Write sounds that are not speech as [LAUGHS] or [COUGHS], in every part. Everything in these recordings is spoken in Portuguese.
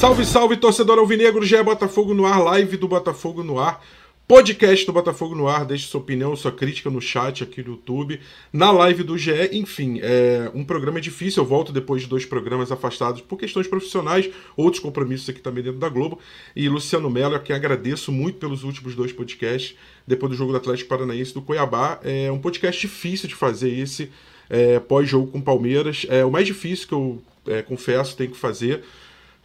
Salve, salve, torcedor alvinegro, já é Botafogo no ar, live do Botafogo no ar, podcast do Botafogo no ar, deixe sua opinião, sua crítica no chat aqui do YouTube, na live do GE, enfim, é um programa difícil, eu volto depois de dois programas afastados por questões profissionais, outros compromissos aqui também dentro da Globo, e Luciano Mello, a quem agradeço muito pelos últimos dois podcasts, depois do jogo do Atlético Paranaense do Cuiabá, é um podcast difícil de fazer esse, é, pós-jogo com Palmeiras, é o mais difícil que eu é, confesso, tenho que fazer,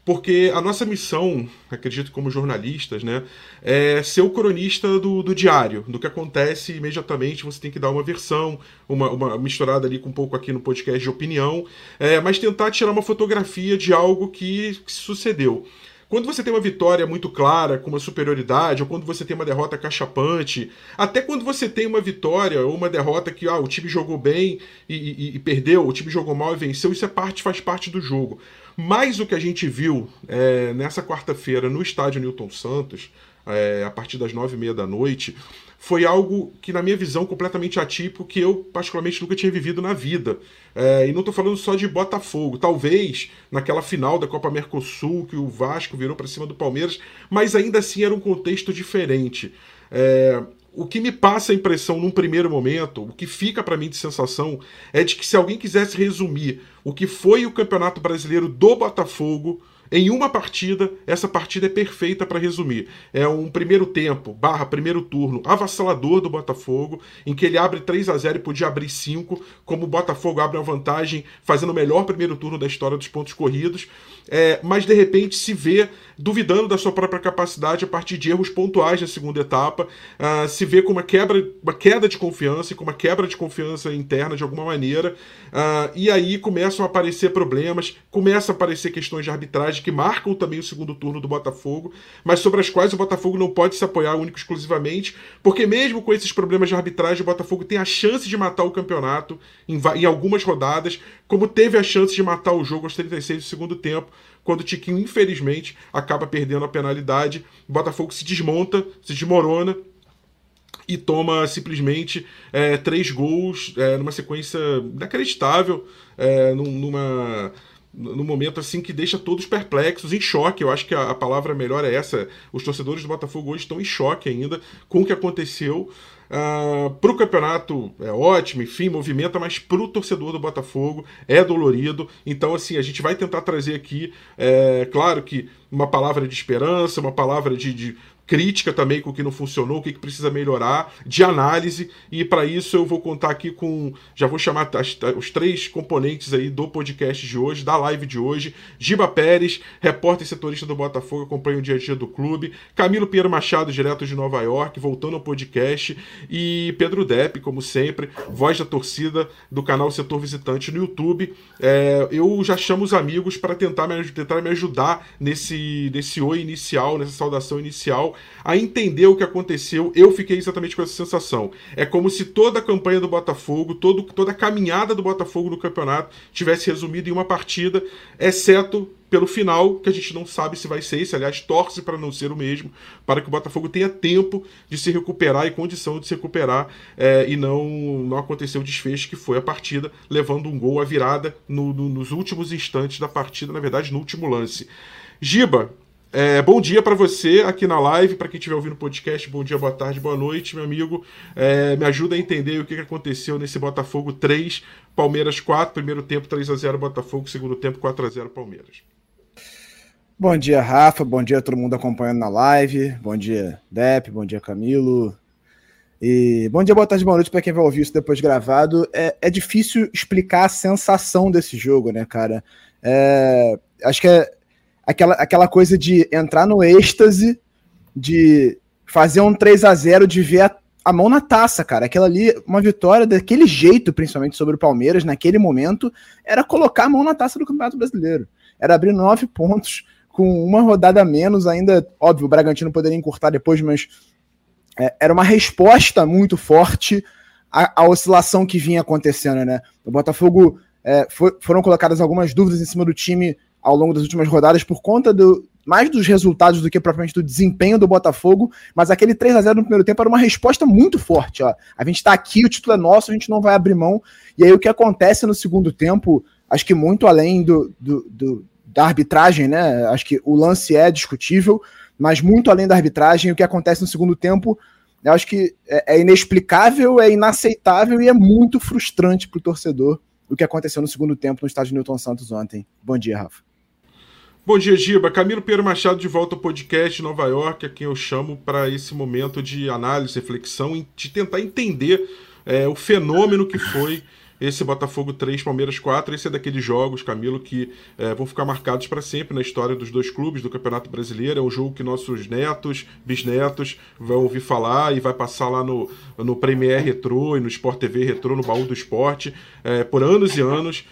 porque a nossa missão, acredito como jornalistas, né, é ser o cronista do, do diário, do que acontece imediatamente, você tem que dar uma versão, uma, uma misturada ali com um pouco aqui no podcast de opinião, é, mas tentar tirar uma fotografia de algo que, que sucedeu. Quando você tem uma vitória muito clara, com uma superioridade, ou quando você tem uma derrota cachapante, até quando você tem uma vitória ou uma derrota que ah, o time jogou bem e, e, e perdeu, o time jogou mal e venceu, isso é parte, faz parte do jogo. Mas o que a gente viu é, nessa quarta-feira no estádio Newton Santos, é, a partir das nove e meia da noite, foi algo que, na minha visão, completamente atípico, que eu, particularmente, nunca tinha vivido na vida. É, e não estou falando só de Botafogo. Talvez naquela final da Copa Mercosul, que o Vasco virou para cima do Palmeiras, mas ainda assim era um contexto diferente. É, o que me passa a impressão num primeiro momento, o que fica para mim de sensação, é de que se alguém quisesse resumir o que foi o Campeonato Brasileiro do Botafogo em uma partida, essa partida é perfeita para resumir. É um primeiro tempo, barra primeiro turno, avassalador do Botafogo, em que ele abre 3 a 0 e podia abrir 5, como o Botafogo abre uma vantagem, fazendo o melhor primeiro turno da história dos pontos corridos, é, mas de repente se vê duvidando da sua própria capacidade a partir de erros pontuais na segunda etapa, uh, se vê com uma quebra, uma queda de confiança e com uma quebra de confiança interna de alguma maneira, uh, e aí começam a aparecer problemas, começam a aparecer questões de arbitragem que marcam também o segundo turno do Botafogo, mas sobre as quais o Botafogo não pode se apoiar único exclusivamente, porque mesmo com esses problemas de arbitragem, o Botafogo tem a chance de matar o campeonato em, em algumas rodadas, como teve a chance de matar o jogo aos 36 do segundo tempo, quando o Tiquinho, infelizmente, acaba perdendo a penalidade. O Botafogo se desmonta, se desmorona e toma simplesmente é, três gols é, numa sequência inacreditável, é, numa no momento assim que deixa todos perplexos, em choque. Eu acho que a, a palavra melhor é essa. Os torcedores do Botafogo hoje estão em choque ainda com o que aconteceu. Uh, para o campeonato é ótimo, enfim, movimenta, mas para o torcedor do Botafogo é dolorido. Então, assim, a gente vai tentar trazer aqui, é, claro que uma palavra de esperança, uma palavra de, de crítica também com o que não funcionou, o que, precisa melhorar, de análise, e para isso eu vou contar aqui com, já vou chamar as, os três componentes aí do podcast de hoje, da live de hoje, Giba Pérez, repórter e setorista do Botafogo, acompanha o dia a dia do clube, Camilo Pinheiro Machado, direto de Nova York, voltando ao podcast, e Pedro Depp, como sempre, voz da torcida do canal Setor Visitante no YouTube. É, eu já chamo os amigos para tentar me, tentar me ajudar nesse, nesse oi inicial, nessa saudação inicial, a entender o que aconteceu, eu fiquei exatamente com essa sensação. É como se toda a campanha do Botafogo, todo, toda a caminhada do Botafogo no campeonato tivesse resumido em uma partida, exceto pelo final, que a gente não sabe se vai ser esse, aliás, torce para não ser o mesmo, para que o Botafogo tenha tempo de se recuperar e condição de se recuperar é, e não, não acontecer o desfecho que foi a partida, levando um gol à virada no, no, nos últimos instantes da partida, na verdade, no último lance. Giba, é, bom dia para você aqui na live, para quem estiver ouvindo o podcast, bom dia, boa tarde, boa noite, meu amigo. É, me ajuda a entender o que aconteceu nesse Botafogo 3, Palmeiras 4, primeiro tempo 3 a 0 Botafogo, segundo tempo 4 a 0 Palmeiras. Bom dia, Rafa, bom dia a todo mundo acompanhando na live, bom dia, Dep, bom dia, Camilo. E bom dia, boa tarde, boa noite para quem vai ouvir isso depois gravado. É, é difícil explicar a sensação desse jogo, né, cara? É, acho que é, aquela, aquela coisa de entrar no êxtase, de fazer um 3 a 0 de ver a, a mão na taça, cara. Aquela ali, uma vitória daquele jeito, principalmente sobre o Palmeiras, naquele momento, era colocar a mão na taça do Campeonato Brasileiro. Era abrir nove pontos com uma rodada a menos, ainda, óbvio, o Bragantino poderia encurtar depois, mas é, era uma resposta muito forte à, à, oscilação que vinha acontecendo, né? O Botafogo é, foi, foram colocadas algumas dúvidas em cima do time ao longo das últimas rodadas por conta do mais dos resultados do que propriamente do desempenho do Botafogo, mas aquele 3 a 0 no primeiro tempo era uma resposta muito forte, ó. A gente tá aqui, o título é nosso, a gente não vai abrir mão. E aí o que acontece no segundo tempo, acho que muito além do, do, do da arbitragem, né? Acho que o lance é discutível, mas muito além da arbitragem, o que acontece no segundo tempo, eu acho que é, é inexplicável, é inaceitável e é muito frustrante para o torcedor o que aconteceu no segundo tempo no estádio Newton Santos ontem. Bom dia, Rafa. Bom dia, Giba. Camilo Pedro Machado de volta ao podcast Nova York, a quem eu chamo para esse momento de análise, reflexão, de tentar entender é, o fenômeno que foi esse Botafogo 3, Palmeiras 4. Esse é daqueles jogos, Camilo, que é, vão ficar marcados para sempre na história dos dois clubes do Campeonato Brasileiro. É um jogo que nossos netos, bisnetos vão ouvir falar e vai passar lá no, no Premier Retro e no Sport TV Retro, no baú do esporte, é, por anos e anos.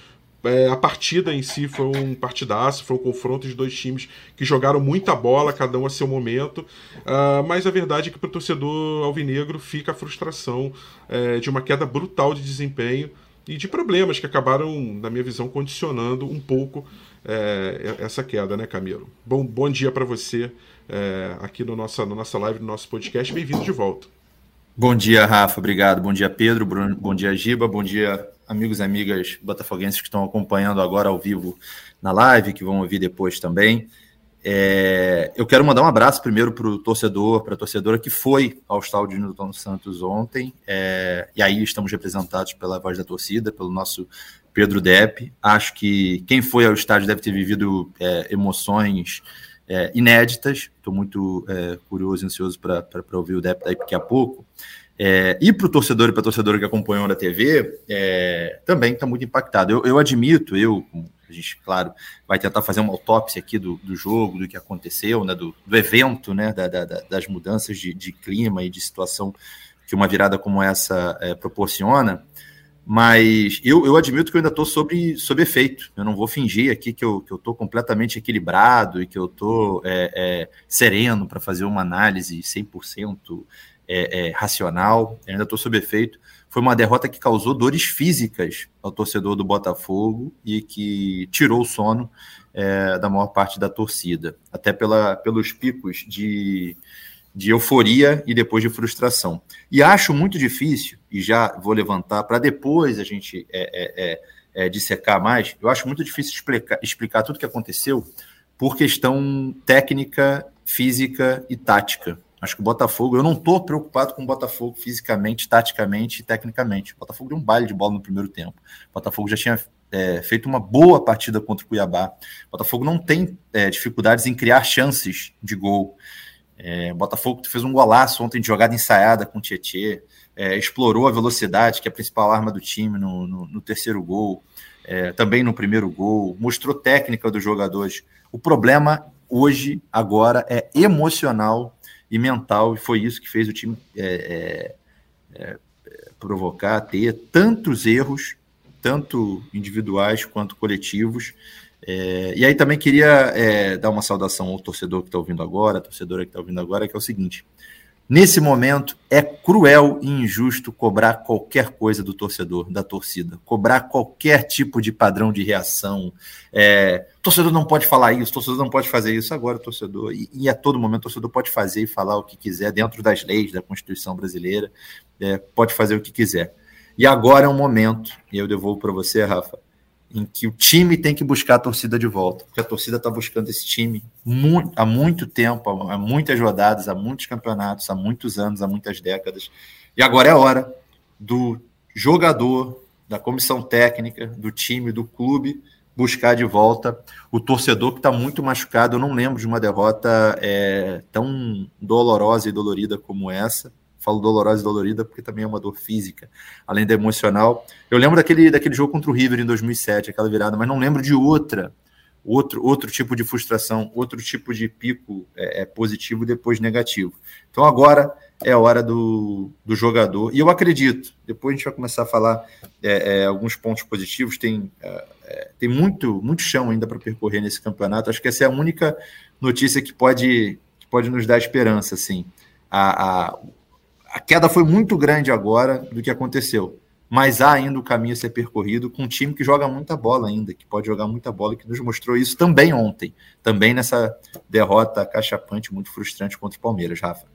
É, a partida em si foi um partidaço, foi um confronto de dois times que jogaram muita bola, cada um a seu momento. Uh, mas a verdade é que para o torcedor alvinegro fica a frustração é, de uma queda brutal de desempenho e de problemas que acabaram, na minha visão, condicionando um pouco é, essa queda, né, Camilo? Bom, bom dia para você é, aqui no nossa, na nossa live, no nosso podcast. Bem-vindo de volta. Bom dia, Rafa. Obrigado. Bom dia, Pedro. Bom dia, Giba. Bom dia, amigos e amigas botafoguenses que estão acompanhando agora ao vivo na live, que vão ouvir depois também. É, eu quero mandar um abraço primeiro para o torcedor, para a torcedora que foi ao estádio de Newton Santos ontem. É, e aí estamos representados pela voz da torcida, pelo nosso Pedro Depp. Acho que quem foi ao estádio deve ter vivido é, emoções é, inéditas. Estou muito é, curioso e ansioso para ouvir o Depp daqui a pouco. É, e para o torcedor e para a torcedora que acompanhou na TV, também está muito impactado. Eu, eu admito, eu, a gente, claro, vai tentar fazer uma autópsia aqui do, do jogo, do que aconteceu, né, do, do evento, né, da, da, das mudanças de, de, clima e de situação que uma virada como essa é, proporciona. Mas eu, eu admito que eu ainda estou sob, sob efeito. Eu não vou fingir aqui que eu estou completamente equilibrado e que eu estou é, é, sereno para fazer uma análise 100% é, é, racional. Ainda estou sob efeito foi uma derrota que causou dores físicas ao torcedor do Botafogo e que tirou o sono é, da maior parte da torcida, até pela, pelos picos de, de euforia e depois de frustração. E acho muito difícil, e já vou levantar para depois a gente é, é, é, é, dissecar mais, eu acho muito difícil explicar, explicar tudo o que aconteceu por questão técnica, física e tática. Acho que o Botafogo, eu não estou preocupado com o Botafogo fisicamente, taticamente e tecnicamente. O Botafogo deu um baile de bola no primeiro tempo. O Botafogo já tinha é, feito uma boa partida contra o Cuiabá. O Botafogo não tem é, dificuldades em criar chances de gol. É, o Botafogo fez um golaço ontem de jogada ensaiada com o Tietê, é, explorou a velocidade, que é a principal arma do time no, no, no terceiro gol, é, também no primeiro gol, mostrou técnica dos jogadores. O problema hoje, agora, é emocional e mental, e foi isso que fez o time é, é, é, provocar, ter tantos erros, tanto individuais quanto coletivos. É, e aí também queria é, dar uma saudação ao torcedor que está ouvindo agora, a torcedora que está ouvindo agora, que é o seguinte: Nesse momento, é cruel e injusto cobrar qualquer coisa do torcedor, da torcida, cobrar qualquer tipo de padrão de reação. É, torcedor não pode falar isso, torcedor não pode fazer isso. Agora, torcedor, e, e, a todo momento, torcedor pode fazer e falar o que quiser, dentro das leis da Constituição brasileira, é, pode fazer o que quiser. E agora é um momento, e eu devolvo para você, Rafa, em que o time tem que buscar a torcida de volta, porque a torcida está buscando esse time muito, há muito tempo, há muitas rodadas, há muitos campeonatos, há muitos anos, há muitas décadas. E agora é hora do jogador, da comissão técnica, do time, do clube buscar de volta o torcedor que está muito machucado. Eu não lembro de uma derrota é, tão dolorosa e dolorida como essa falo dolorosa e dolorida porque também é uma dor física, além da emocional. Eu lembro daquele, daquele jogo contra o River em 2007, aquela virada, mas não lembro de outra, outro, outro tipo de frustração, outro tipo de pico é, é positivo depois negativo. Então agora é hora do, do jogador, e eu acredito, depois a gente vai começar a falar é, é, alguns pontos positivos, tem, é, é, tem muito, muito chão ainda para percorrer nesse campeonato, acho que essa é a única notícia que pode, que pode nos dar esperança, assim. A, a, a queda foi muito grande agora do que aconteceu. Mas há ainda o caminho a ser percorrido com um time que joga muita bola ainda, que pode jogar muita bola, que nos mostrou isso também ontem, também nessa derrota cachapante muito frustrante contra o Palmeiras, Rafa.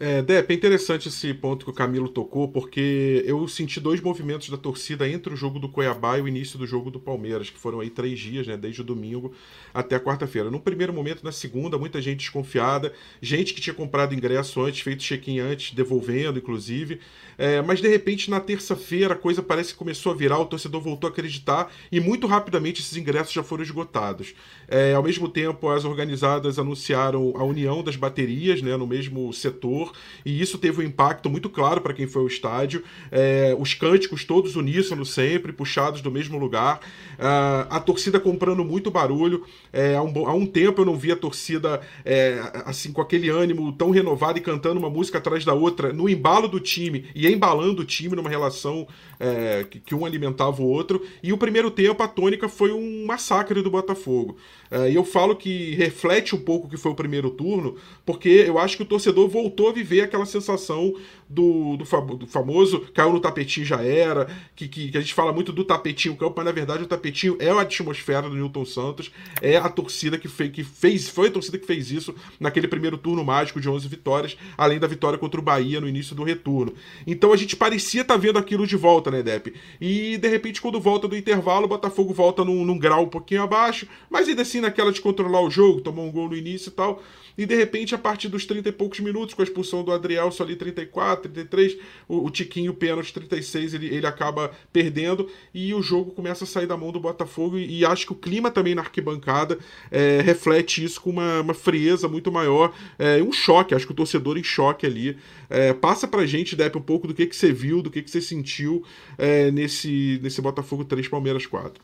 É, é interessante esse ponto que o Camilo tocou, porque eu senti dois movimentos da torcida entre o jogo do Cuiabá e o início do jogo do Palmeiras, que foram aí três dias, né, desde o domingo até a quarta-feira. No primeiro momento, na segunda, muita gente desconfiada, gente que tinha comprado ingresso antes, feito check-in antes, devolvendo, inclusive. É, mas de repente, na terça-feira, a coisa parece que começou a virar, o torcedor voltou a acreditar e muito rapidamente esses ingressos já foram esgotados. É, ao mesmo tempo, as organizadas anunciaram a união das baterias né, no mesmo setor, e isso teve um impacto muito claro para quem foi ao estádio. É, os cânticos todos uníssonos sempre, puxados do mesmo lugar. É, a torcida comprando muito barulho. É, há, um, há, um, tempo eu não via a torcida é, assim com aquele ânimo tão renovado e cantando uma música atrás da outra, no embalo do time e embalando o time numa relação é, que, que um alimentava o outro. E o primeiro tempo, a tônica foi um massacre do Botafogo. É, e eu falo que reflete um pouco o que foi o primeiro turno, porque eu acho que o torcedor voltou a viver aquela sensação do, do, do famoso caiu no tapetinho já era, que, que, que, a gente fala muito do tapetinho campo, mas na verdade o tapetinho é a atmosfera do Newton Santos, é a torcida que, fez, que fez, foi a torcida que fez isso naquele primeiro turno mágico de 11 vitórias, além da vitória contra o Bahia no início do retorno. Então a gente parecia estar tá vendo aquilo de volta, né, Depp? E de repente, quando volta do intervalo, o Botafogo volta num, num grau um pouquinho abaixo, mas ainda assim naquela de controlar o jogo, tomou um gol no início e tal. E de repente, a partir dos 30 e poucos minutos, com a expulsão do Adrielso ali 34, 33, o, o Tiquinho, pênalti 36, ele, ele acaba perdendo e o jogo começa a sair da mão do Botafogo. E, e acho que o clima também na arquibancada é, reflete isso com uma, uma frieza muito maior, é, um choque. Acho que o torcedor em choque ali. É, passa pra gente, Depp, um pouco do que, que você viu, do que, que você sentiu é, nesse, nesse Botafogo 3, Palmeiras 4.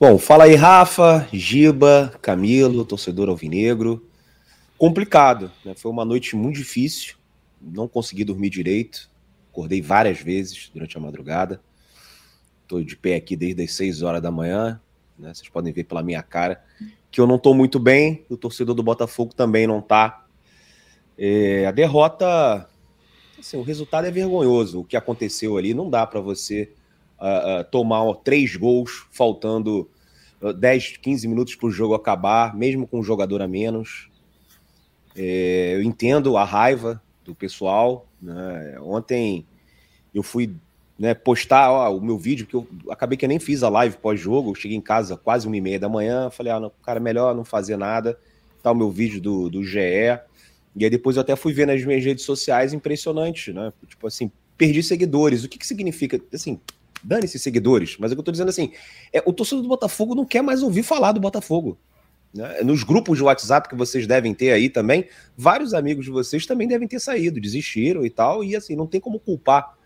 Bom, fala aí, Rafa, Giba, Camilo, torcedor alvinegro. Complicado, né? Foi uma noite muito difícil, não consegui dormir direito, acordei várias vezes durante a madrugada. Estou de pé aqui desde as 6 horas da manhã, né? Vocês podem ver pela minha cara que eu não estou muito bem, o torcedor do Botafogo também não está. É, a derrota, assim, o resultado é vergonhoso. O que aconteceu ali não dá para você uh, uh, tomar ó, três gols, faltando uh, 10, 15 minutos para o jogo acabar, mesmo com um jogador a menos. É, eu entendo a raiva do pessoal. Né? Ontem eu fui né, postar ó, o meu vídeo, porque eu acabei que eu nem fiz a live pós-jogo. Cheguei em casa quase uma e meia da manhã. Falei, ah, não, cara, melhor não fazer nada. Tá o meu vídeo do, do GE. E aí depois eu até fui ver nas minhas redes sociais, impressionante, né? Tipo assim, perdi seguidores. O que, que significa? Assim, dane-se seguidores, mas é que eu tô dizendo assim, é, o torcedor do Botafogo não quer mais ouvir falar do Botafogo. Né? Nos grupos de WhatsApp que vocês devem ter aí também, vários amigos de vocês também devem ter saído, desistiram e tal, e assim, não tem como culpar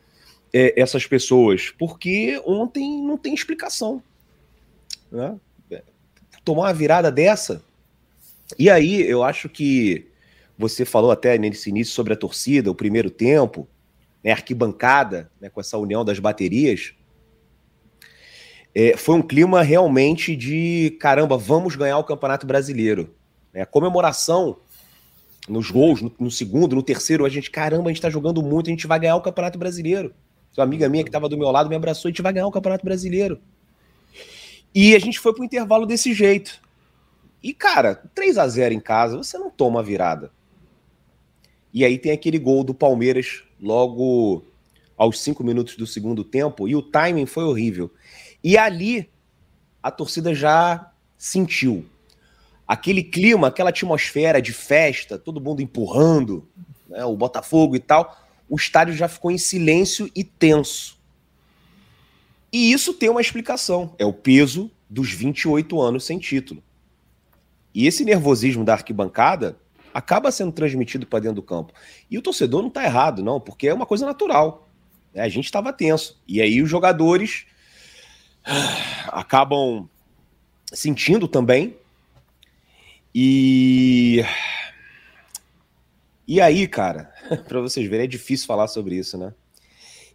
é, essas pessoas, porque ontem não tem explicação. Né? É, tomar uma virada dessa. E aí, eu acho que você falou até nesse início sobre a torcida, o primeiro tempo, né, arquibancada, né, com essa união das baterias é, foi um clima realmente de caramba, vamos ganhar o Campeonato Brasileiro. É, a comemoração nos gols, no, no, segundo, no terceiro, a gente, caramba, a gente tá jogando muito, a gente vai ganhar o Campeonato Brasileiro. Uma amiga minha que estava do meu lado me abraçou, a gente vai ganhar o Campeonato Brasileiro. E a gente foi pro intervalo desse jeito. E, cara, 3 a 0 em casa, você não toma a virada. E aí tem aquele gol do Palmeiras logo aos 5 minutos do segundo tempo, e o timing foi horrível. E ali a torcida já sentiu aquele clima, aquela atmosfera de festa, todo mundo empurrando, né, o Botafogo e tal. O estádio já ficou em silêncio e tenso. E isso tem uma explicação: é o peso dos 28 anos sem título. E esse nervosismo da arquibancada acaba sendo transmitido para dentro do campo. E o torcedor não está errado, não, porque é uma coisa natural. Né? A gente estava tenso. E aí os jogadores acabam sentindo também. E. E aí, cara, [LAUGHS] para vocês verem, é difícil falar sobre isso, né?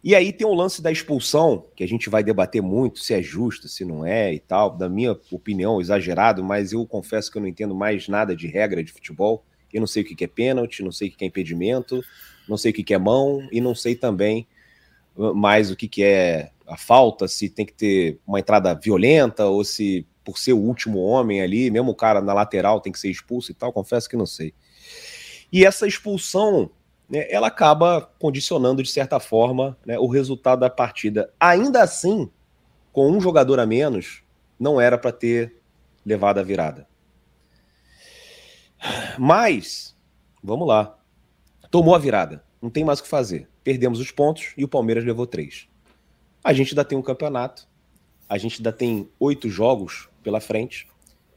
E aí tem o lance da expulsão, que a gente vai debater muito, se é justo, se não é e tal. Da minha opinião, exagerado, mas eu confesso que eu não entendo mais nada de regra de futebol. Eu não sei o que é pênalti, não sei o que é impedimento, não sei o que é mão e não sei também mais o que é a falta, se tem que ter uma entrada violenta ou se por ser o último homem ali, mesmo o cara na lateral tem que ser expulso e tal, confesso que não sei. E essa expulsão né, ela acaba condicionando, de certa forma, né, o resultado da partida. Ainda assim, com um jogador a menos, não era para ter levado a virada. Mas, vamos lá. Tomou a virada. Não tem mais o que fazer. Perdemos os pontos e o Palmeiras levou três. A gente ainda tem um campeonato. A gente ainda tem oito jogos pela frente.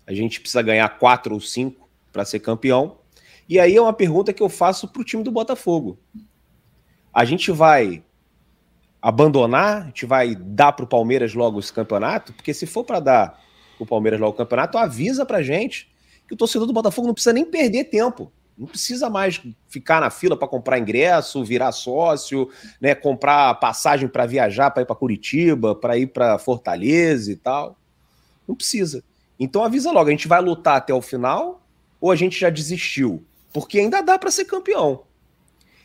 A gente precisa ganhar quatro ou cinco para ser campeão. E aí é uma pergunta que eu faço para o time do Botafogo. A gente vai abandonar? A gente vai dar para o Palmeiras logo esse campeonato? Porque se for para dar o Palmeiras logo o campeonato, avisa para gente que o torcedor do Botafogo não precisa nem perder tempo. Não precisa mais ficar na fila para comprar ingresso, virar sócio, né, comprar passagem para viajar, para ir para Curitiba, para ir para Fortaleza e tal. Não precisa. Então avisa logo, a gente vai lutar até o final ou a gente já desistiu? Porque ainda dá para ser campeão.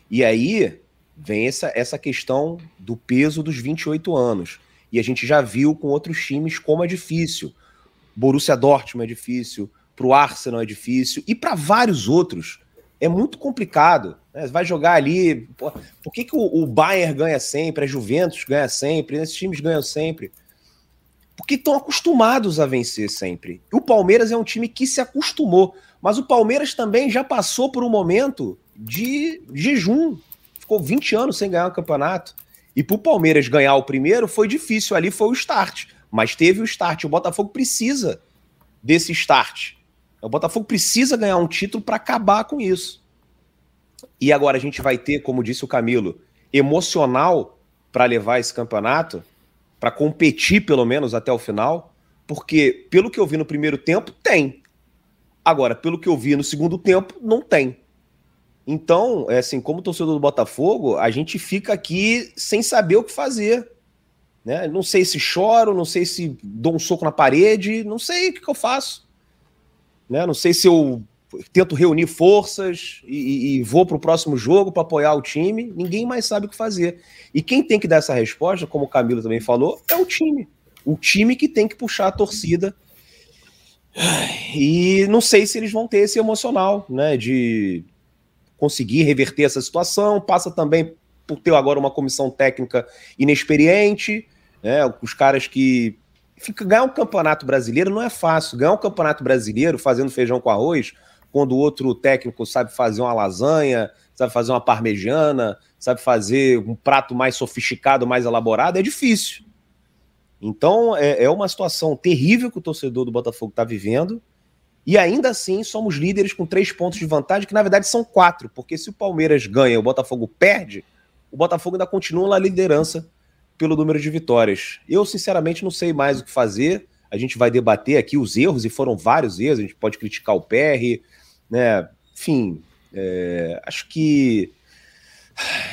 E aí vem essa, essa questão do peso dos 28 anos. E a gente já viu com outros times como é difícil. Borussia Dortmund é difícil, para o Arsenal é difícil e para vários outros é muito complicado. Né? Vai jogar ali. Por, por que, que o, o, Bayern ganha sempre, a Juventus ganha sempre, esses times ganham sempre? Porque estão acostumados a vencer sempre. O Palmeiras é um time que se acostumou. Mas o Palmeiras também já passou por um momento de jejum. Ficou 20 anos sem ganhar um campeonato. E para o Palmeiras ganhar o primeiro foi difícil. Ali foi o start. Mas teve o start. O Botafogo precisa desse start. O Botafogo precisa ganhar um título para acabar com isso. E agora a gente vai ter, como disse o Camilo, emocional para levar esse campeonato, para competir pelo menos até o final, porque pelo que eu vi no primeiro tempo, tem. Agora, pelo que eu vi no segundo tempo, não tem. Então, é assim, como torcedor do Botafogo, a gente fica aqui sem saber o que fazer. Né? Não sei se choro, não sei se dou um soco na parede, não sei o que, que eu faço. Né? Não sei se eu tento reunir forças e, e vou para o próximo jogo para apoiar o time. Ninguém mais sabe o que fazer. E quem tem que dar essa resposta, como o Camilo também falou, é o time. O time que tem que puxar a torcida. E não sei se eles vão ter esse emocional, né? De conseguir reverter essa situação. Passa também por ter agora uma comissão técnica inexperiente, né? Os caras que fica, ganhar um campeonato brasileiro não é fácil. Ganhar um campeonato brasileiro fazendo feijão com arroz, quando o outro técnico sabe fazer uma lasanha, sabe fazer uma parmegiana, sabe fazer um prato mais sofisticado, mais elaborado, é difícil. Então é, é uma situação terrível que o torcedor do Botafogo está vivendo. E ainda assim somos líderes com três pontos de vantagem, que na verdade são quatro, porque se o Palmeiras ganha e o Botafogo perde, o Botafogo ainda continua na liderança pelo número de vitórias. Eu, sinceramente, não sei mais o que fazer. A gente vai debater aqui os erros, e foram vários erros. A gente pode criticar o PR, né? Enfim, é, acho que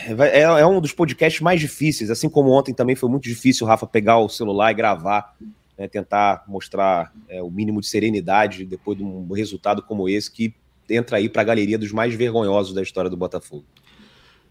é, é, um dos podcasts mais difíceis. Assim como ontem também foi muito difícil o Rafa pegar o celular e gravar, né, tentar mostrar é, o mínimo de serenidade depois de um resultado como esse, que entra aí para a galeria dos mais vergonhosos da história do Botafogo.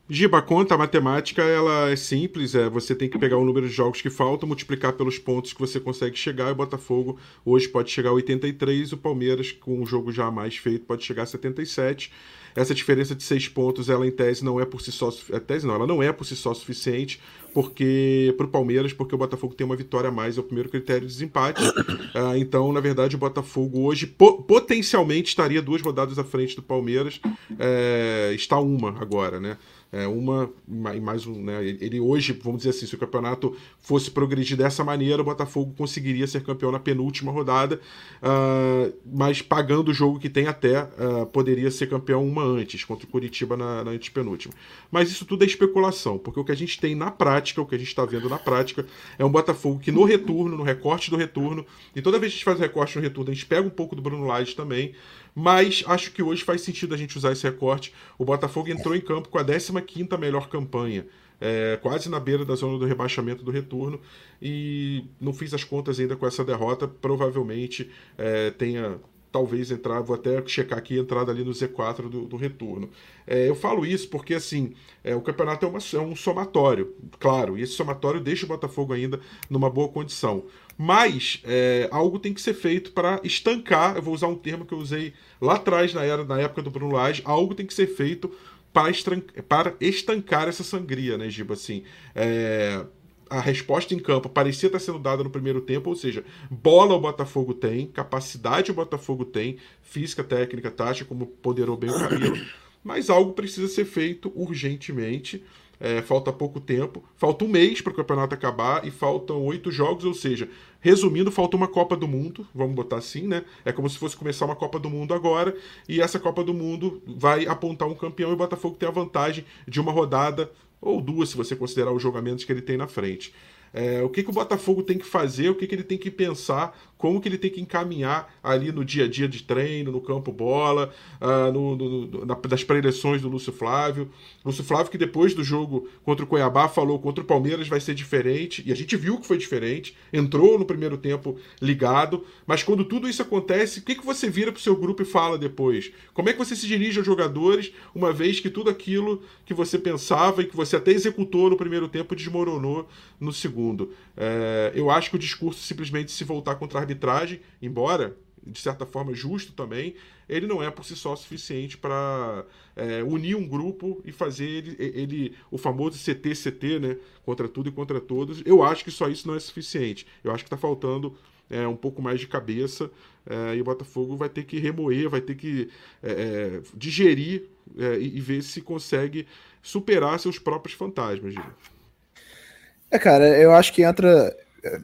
Giba, a conta, a matemática, ela é simples, é, você tem que pegar o número de jogos que faltam, multiplicar pelos pontos que você consegue chegar, e o Botafogo hoje pode chegar a 83, o Palmeiras, com o jogo já mais feito, pode chegar a 77. Essa diferença de seis pontos, ela em tese não é por si só, a tese não, ela não é por si só suficiente, porque para o Palmeiras, porque o Botafogo tem uma vitória a mais, é o primeiro critério de desempate. [COUGHS] Ah, então, na verdade, o Botafogo hoje po potencialmente estaria duas rodadas à frente do Palmeiras, é, está uma agora, né? É uma e mais um, né? Ele hoje, vamos dizer assim, se o campeonato fosse progredir dessa maneira, o Botafogo conseguiria ser campeão na penúltima rodada, uh, mas pagando o jogo que tem até, uh, poderia ser campeão uma antes, contra o Curitiba na, na antepenúltima. Mas isso tudo é especulação, porque o que a gente tem na prática, o que a gente está vendo na prática, é um Botafogo que no retorno, no recorte do retorno, e toda vez que a gente faz o recorte no retorno, a gente pega um pouco do Bruno Lage também, mas acho que hoje faz sentido a gente usar esse recorte. O Botafogo entrou em campo com a 15 melhor campanha. É, quase na beira da zona do rebaixamento do retorno e não fiz as contas ainda com essa derrota. Provavelmente é, tenha talvez entrar, vou até checar aqui entrada ali no Z4 do, do retorno. É, eu falo isso porque assim, é, o campeonato é, uma, é, um somatório, claro, e esse somatório deixa o Botafogo ainda numa boa condição. Mas é, algo tem que ser feito para estancar, eu vou usar um termo que eu usei lá atrás, na, era, na época do Bruno Lage, algo tem que ser feito para, estancar essa sangria, né, Giba? Assim, é, a resposta em campo parecia estar sendo dada no primeiro tempo, ou seja, bola o Botafogo tem, capacidade o Botafogo tem, física, técnica, tática, como ponderou bem o Camilo, mas algo precisa ser feito urgentemente. É, falta pouco tempo, falta um mês para o campeonato acabar e faltam oito jogos, ou seja, resumindo, falta uma Copa do Mundo, vamos botar assim, né? É como se fosse começar uma Copa do Mundo agora e essa Copa do Mundo vai apontar um campeão e o Botafogo tem a vantagem de uma rodada ou duas, se você considerar os jogamentos que ele tem na frente. É, o que, que o Botafogo tem que fazer, o que, que ele tem que pensar, como que ele tem que encaminhar ali no dia a dia de treino, no campo bola, uh, no, no, na, das preleções do Lúcio Flávio. Lúcio Flávio que depois do jogo contra o Cuiabá falou contra o Palmeiras vai ser diferente, e a gente viu que foi diferente, entrou no primeiro tempo ligado, mas quando tudo isso acontece, o que, que você vira para o seu grupo e fala depois? Como é que você se dirige aos jogadores, uma vez que tudo aquilo que você pensava e que você até executou no primeiro tempo desmoronou no segundo? É, eu acho que o discurso simplesmente se voltar contra a arbitragem, embora de certa forma justo também, ele não é por si só suficiente para é, unir um grupo e fazer ele, ele o famoso CT-CT, né, contra tudo e contra todos. Eu acho que só isso não é suficiente. Eu acho que está faltando é, um pouco mais de cabeça é, e o Botafogo vai ter que remoer, vai ter que é, é digerir é, e, e, ver se consegue superar seus próprios fantasmas. Gil. É, cara, eu acho que entra.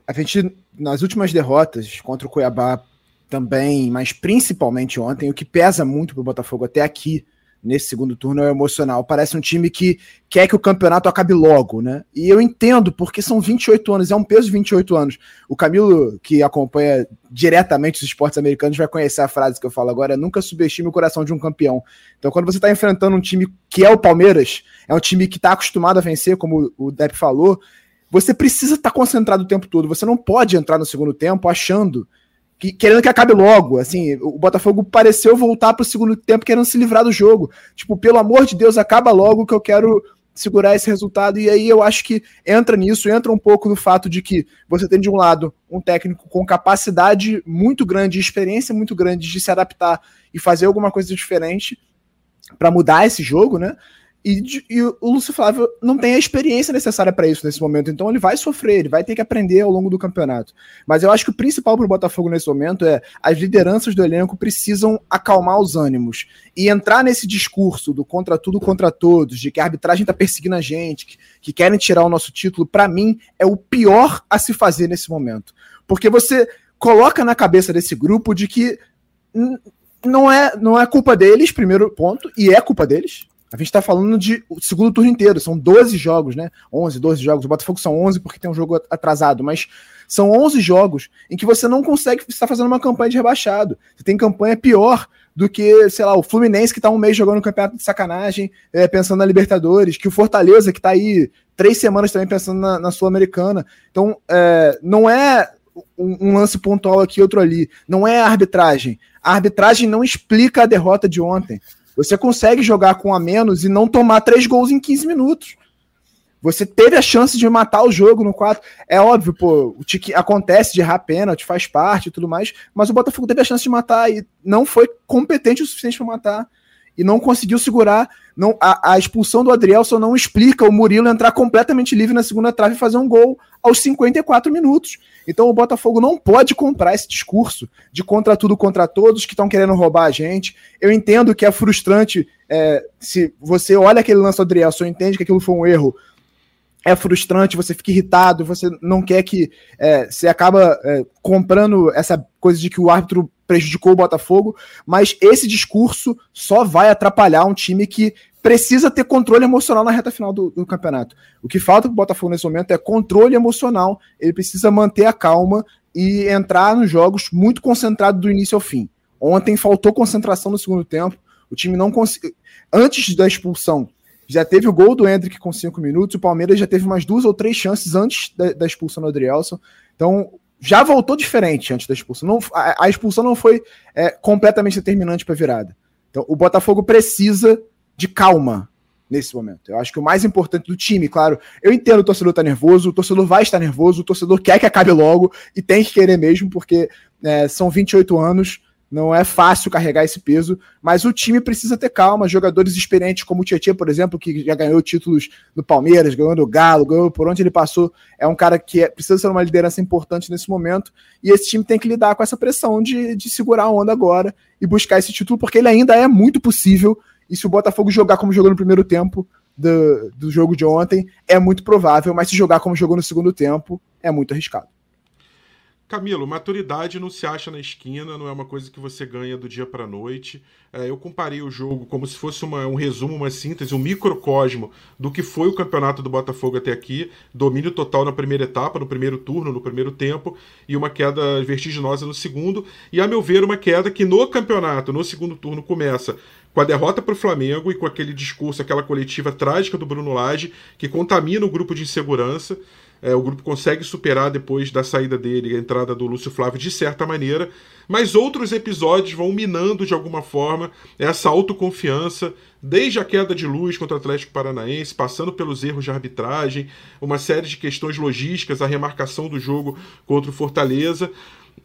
A gente, nas últimas derrotas contra o Cuiabá também, mas principalmente ontem, o que pesa muito pro Botafogo até aqui, nesse segundo turno, é o emocional. Parece um time que quer que o campeonato acabe logo, né? E eu entendo, porque são 28 anos, é um peso de 28 anos. O Camilo, que acompanha diretamente os esportes americanos, vai conhecer a frase que eu falo agora: nunca subestime o coração de um campeão. Então, quando você está enfrentando um time que é o Palmeiras, é um time que está acostumado a vencer, como o Depp falou você precisa estar tá concentrado o tempo todo. Você não pode entrar no segundo tempo achando que querendo que acabe logo. Assim, o Botafogo pareceu voltar para o segundo tempo querendo se livrar do jogo. Tipo, pelo amor de Deus, acaba logo que eu quero segurar esse resultado. E aí eu acho que entra nisso, entra um pouco no fato de que você tem de um lado um técnico com capacidade muito grande, experiência muito grande de se adaptar e fazer alguma coisa diferente para mudar esse jogo, né? E, e, o Lúcio Flávio não tem a experiência necessária para isso nesse momento, então ele vai sofrer, ele vai ter que aprender ao longo do campeonato. Mas eu acho que o principal para o Botafogo nesse momento é as lideranças do elenco precisam acalmar os ânimos e entrar nesse discurso do contra tudo contra todos, de que a arbitragem está perseguindo a gente, que, que querem tirar o nosso título. Para mim é o pior a se fazer nesse momento, porque você coloca na cabeça desse grupo de que não é, não é culpa deles, primeiro ponto, e é culpa deles a gente está falando de o segundo turno inteiro, são 12 jogos, né? 11, 12 jogos. O Botafogo são 11 porque tem um jogo atrasado, mas são 11 jogos em que você não consegue estar fazendo uma campanha de rebaixado. Você tem campanha pior do que, sei lá, o Fluminense que está um mês jogando no campeonato de sacanagem, é, pensando na Libertadores, que o Fortaleza que está aí três semanas também pensando na, na Sul-Americana. Então, é, não é um lance pontual aqui, outro ali. Não é a arbitragem. A arbitragem não explica a derrota de ontem. Você consegue jogar com a menos e não tomar três gols em 15 minutos. Você teve a chance de matar o jogo no 4. É óbvio, pô, o tique acontece de errar pênalti, faz parte e tudo mais, mas o Botafogo teve a chance de matar e não foi competente o suficiente para matar e não conseguiu segurar. Não, a, a, expulsão do Adrielson não explica o Murilo entrar completamente livre na segunda trave e fazer um gol aos 54 minutos. Então o Botafogo não pode comprar esse discurso de contra tudo, contra todos que estão querendo roubar a gente. Eu entendo que é frustrante é, se você olha aquele lance do Adrielson e entende que aquilo foi um erro. É frustrante, você fica irritado, você não quer que. É, você acaba é, comprando essa coisa de que o árbitro prejudicou o Botafogo, mas esse discurso só vai atrapalhar um time que precisa ter controle emocional na reta final do, do campeonato. O que falta para o Botafogo nesse momento é controle emocional. Ele precisa manter a calma e entrar nos jogos muito concentrado do início ao fim. Ontem faltou concentração no segundo tempo. O time não conseguiu. Antes da expulsão, já teve o gol do Hendrick com cinco minutos. O Palmeiras já teve umas duas ou três chances antes da, da expulsão do Adrielson. Então, já voltou diferente antes da expulsão. Não, a, a expulsão não foi é, completamente determinante para a virada. Então, o Botafogo precisa de calma nesse momento. Eu acho que o mais importante do time, claro, eu entendo o torcedor tá nervoso, o torcedor vai estar nervoso, o torcedor quer que acabe logo e tem que querer mesmo, porque é, são 28 anos, Não é fácil carregar esse peso, mas o time precisa ter calma. Jogadores experientes como o Tietchan, por exemplo, que já ganhou títulos no Palmeiras, ganhou no Galo, ganhou por onde ele passou, é um cara que é, precisa ser uma liderança importante nesse momento. E esse time tem que lidar com essa pressão de, de segurar a onda agora e buscar esse título, porque ele ainda é muito possível. E se o Botafogo jogar como jogou no primeiro tempo do, do jogo de ontem, é muito provável, mas se jogar como jogou no segundo tempo, é muito arriscado. Camilo, maturidade não se acha na esquina, não é uma coisa que você ganha do dia para noite. É, eu comparei o jogo como se fosse uma, um resumo, uma síntese, um microcosmo do que foi o campeonato do Botafogo até aqui. Domínio total na primeira etapa, no primeiro turno, no primeiro tempo, e uma queda vertiginosa no segundo. E, a meu ver, uma queda que no campeonato, no segundo turno, começa com a derrota para o Flamengo e com aquele discurso, aquela coletiva trágica do Bruno Lage, que contamina o grupo de insegurança. É, o grupo consegue superar depois da saída dele, a entrada do Lúcio Flávio, de certa maneira, mas outros episódios vão minando de alguma forma essa autoconfiança, desde a queda de luz contra o Atlético Paranaense, passando pelos erros de arbitragem, uma série de questões logísticas, a remarcação do jogo contra o Fortaleza.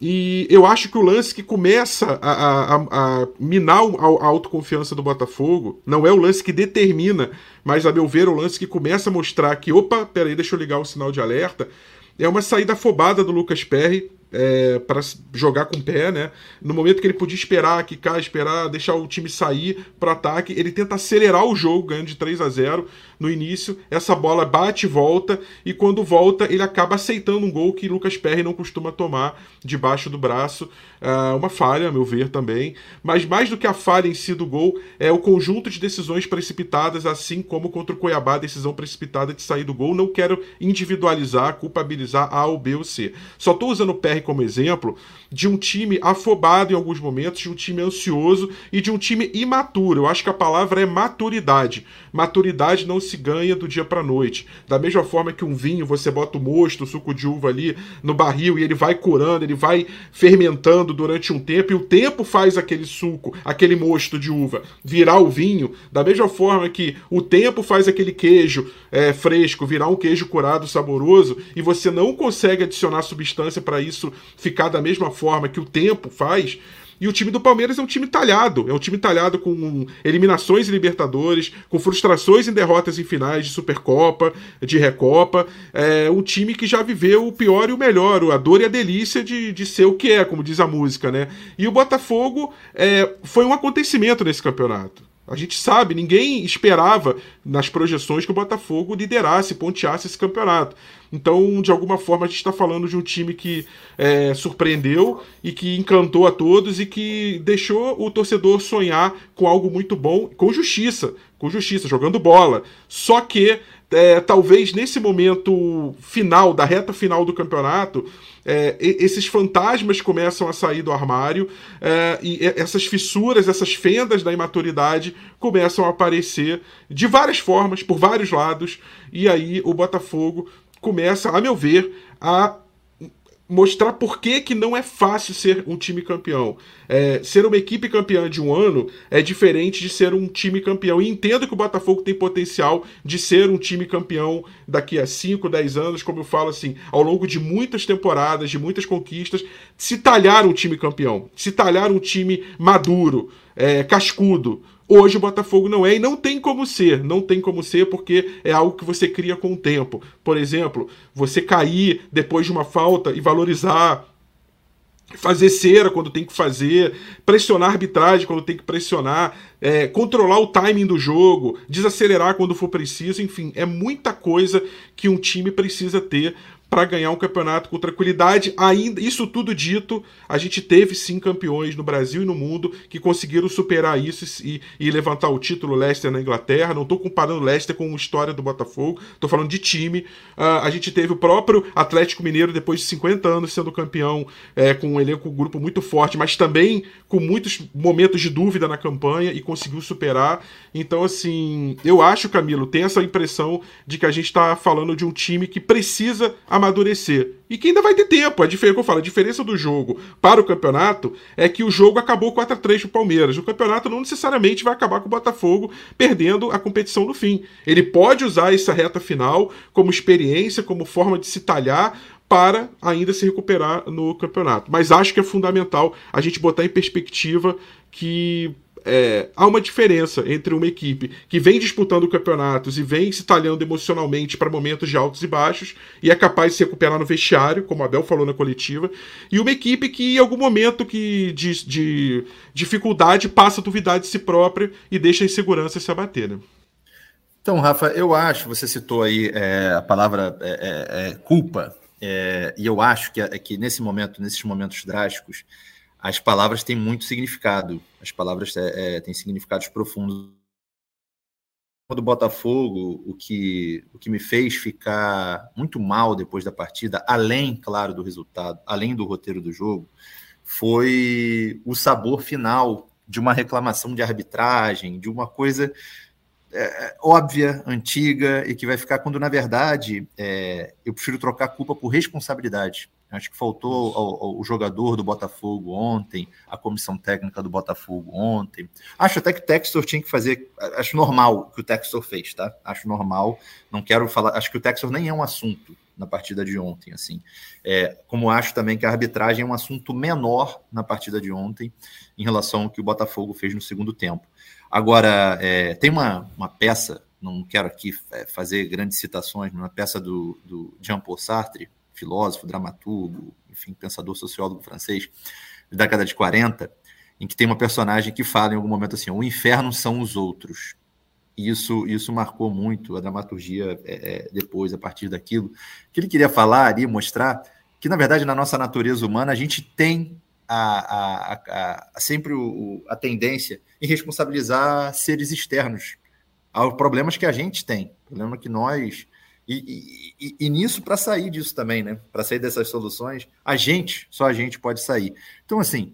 E eu acho que o lance que começa a, a, a minar a, autoconfiança do Botafogo não é o lance que determina, mas, a meu ver, o lance que começa a mostrar que, opa, peraí, deixa eu ligar o sinal de alerta, é uma saída afobada do Lucas Perry é, para jogar com o pé, né? No momento que ele podia esperar, quicar, esperar, deixar o time sair para ataque, ele tenta acelerar o jogo, ganhando de 3 a 0 no início. Essa bola bate e volta, e quando volta, ele acaba aceitando um gol que Lucas Perry não costuma tomar debaixo do braço. É uma falha, a meu ver, também. Mas mais do que a falha em si do gol, é o conjunto de decisões precipitadas, assim como contra o Cuiabá, a decisão precipitada de sair do gol. Não quero individualizar, culpabilizar A ou B ou C. Só estou usando o Perry como exemplo de um time afobado em alguns momentos, de um time ansioso e de um time imaturo. Eu acho que a palavra é maturidade. Maturidade não se ganha do dia para noite. Da mesma forma que um vinho, você bota o mosto, o suco de uva ali no barril e ele vai curando, ele vai fermentando durante um tempo e o tempo faz aquele suco, aquele mosto de uva virar o vinho. Da mesma forma que o tempo faz aquele queijo é, fresco virar um queijo curado saboroso e você não consegue adicionar substância para isso ficar da mesma forma que o tempo faz. E o time do Palmeiras é um time talhado. É um time talhado com eliminações em Libertadores, com frustrações em derrotas em finais de Supercopa, de Recopa. É um time que já viveu o pior e o melhor, a dor e a delícia de, de ser o que é, como diz a música, né? E o Botafogo é, foi um acontecimento nesse campeonato. A gente sabe, ninguém esperava nas projeções que o Botafogo liderasse, ponteasse esse campeonato. Então, de alguma forma, a gente está falando de um time que é, surpreendeu e que encantou a todos e que deixou o torcedor sonhar com algo muito bom, com justiça, com justiça, jogando bola. Só que, é, talvez nesse momento final, da reta final do campeonato, é, esses fantasmas começam a sair do armário é, e essas fissuras, essas fendas da imaturidade começam a aparecer de várias formas, por vários lados, e aí o Botafogo começa, a meu ver, a mostrar por que, que não é fácil ser um time campeão. É, ser uma equipe campeã de um ano é diferente de ser um time campeão. E entendo que o Botafogo tem potencial de ser um time campeão daqui a 5, 10 anos, como eu falo assim, ao longo de muitas temporadas, de muitas conquistas, se talhar um time campeão, se talhar um time maduro, é, cascudo. Hoje o Botafogo não é e não tem como ser. Não tem como ser porque é algo que você cria com o tempo. Por exemplo, você cair depois de uma falta e valorizar fazer cera quando tem que fazer, pressionar a arbitragem quando tem que pressionar, é, controlar o timing do jogo, desacelerar quando for preciso, enfim, é muita coisa que um time precisa ter para ganhar um campeonato com tranquilidade. Ainda isso tudo dito, a gente teve sim campeões no Brasil e no mundo que conseguiram superar isso e, e levantar o título Leicester na Inglaterra. Não estou comparando Leicester com a história do Botafogo, estou falando de time. Uh, a gente teve o próprio Atlético Mineiro depois de 50 anos sendo campeão é, com um elenco, um grupo muito forte, mas também com muitos momentos de dúvida na campanha e conseguiu superar. Então, assim, eu acho, Camilo, tem essa impressão de que a gente está falando de um time que precisa amadurecer. E que ainda vai ter tempo. A diferença, eu falo, a diferença do jogo para o campeonato é que o jogo acabou 4 a 3 para o Palmeiras. O campeonato não necessariamente vai acabar com o Botafogo perdendo a competição no fim. Ele pode usar essa reta final como experiência, como forma de se talhar, para ainda se recuperar no campeonato. Mas acho que é fundamental a gente botar em perspectiva que é, há uma diferença entre uma equipe que vem disputando campeonatos e vem se talhando emocionalmente para momentos de altos e baixos e é capaz de se recuperar no vestiário, como Abel falou na coletiva, e uma equipe que em algum momento que de, de dificuldade passa a duvidar de si própria e deixa a insegurança se abater. Né? Então, Rafa, eu acho, você citou aí é, a palavra é, é, é culpa, é, e eu acho que, que nesse momento, nesses momentos drásticos, as palavras têm muito significado. As palavras é, é, têm significados profundos. Do Botafogo, o que, o que me fez ficar muito mal depois da partida, além, claro, do resultado, além do roteiro do jogo, foi o sabor final de uma reclamação de arbitragem, de uma coisa é, óbvia, antiga e que vai ficar quando, na verdade, é, eu prefiro trocar culpa por responsabilidade. Acho que faltou ao, ao, o jogador do Botafogo ontem, a comissão técnica do Botafogo ontem. Acho até que o Textor tinha que fazer. Acho normal o que o Textor fez, tá? Acho normal. Não quero falar. Acho que o Textor nem é um assunto na partida de ontem, assim. É, como acho também que a arbitragem é um assunto menor na partida de ontem em relação ao que o Botafogo fez no segundo tempo. Agora, é, tem uma, uma peça, não quero aqui é, fazer grandes citações, uma peça do, do Jean-Paul Sartre, filósofo, dramaturgo, enfim, pensador sociólogo francês, da década de 40, em que tem uma personagem que fala em algum momento assim: o inferno são os outros. E isso, isso marcou muito a dramaturgia é, é, depois, a partir daquilo. que ele queria falar e mostrar que, na verdade, na nossa natureza humana, a gente tem a, a, a, sempre o, a tendência em responsabilizar seres externos aos problemas que a gente tem, problema que nós e, e, e, nisso, para sair disso também, né? Para sair dessas soluções, a gente, só a gente pode sair. Então, assim,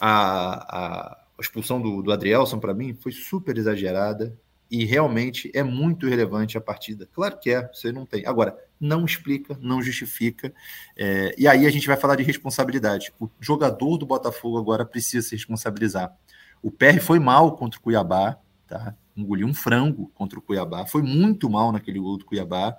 a, a expulsão do, do Adrielson, para mim, foi super exagerada e realmente é muito relevante a partida. Claro que é, você não tem. Agora, não explica, não justifica. É, e aí a gente vai falar de responsabilidade. O jogador do Botafogo agora precisa se responsabilizar. O PR foi mal contra o Cuiabá, tá? Engoliu um frango contra o Cuiabá, foi muito mal naquele gol do Cuiabá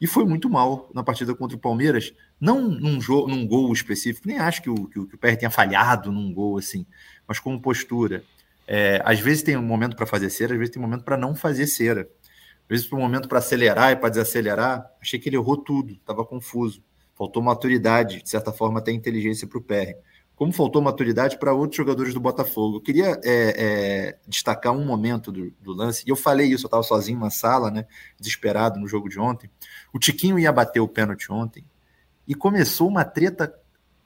e foi muito mal na partida contra o Palmeiras, não num, jogo, num gol específico, nem acho que o, que o, que o PR tenha falhado num gol assim, mas como postura. É, às vezes tem um momento para fazer cera, às vezes tem um momento para não fazer cera. Às vezes tem um momento para acelerar e para desacelerar. Achei que ele errou tudo, estava confuso. Faltou maturidade, de certa forma, até inteligência para o PR como faltou maturidade para outros jogadores do Botafogo. Eu queria é, é, destacar um momento do, do, lance, e eu falei isso, eu estava sozinho na sala, né, desesperado no jogo de ontem. O Tiquinho ia bater o pênalti ontem e começou uma treta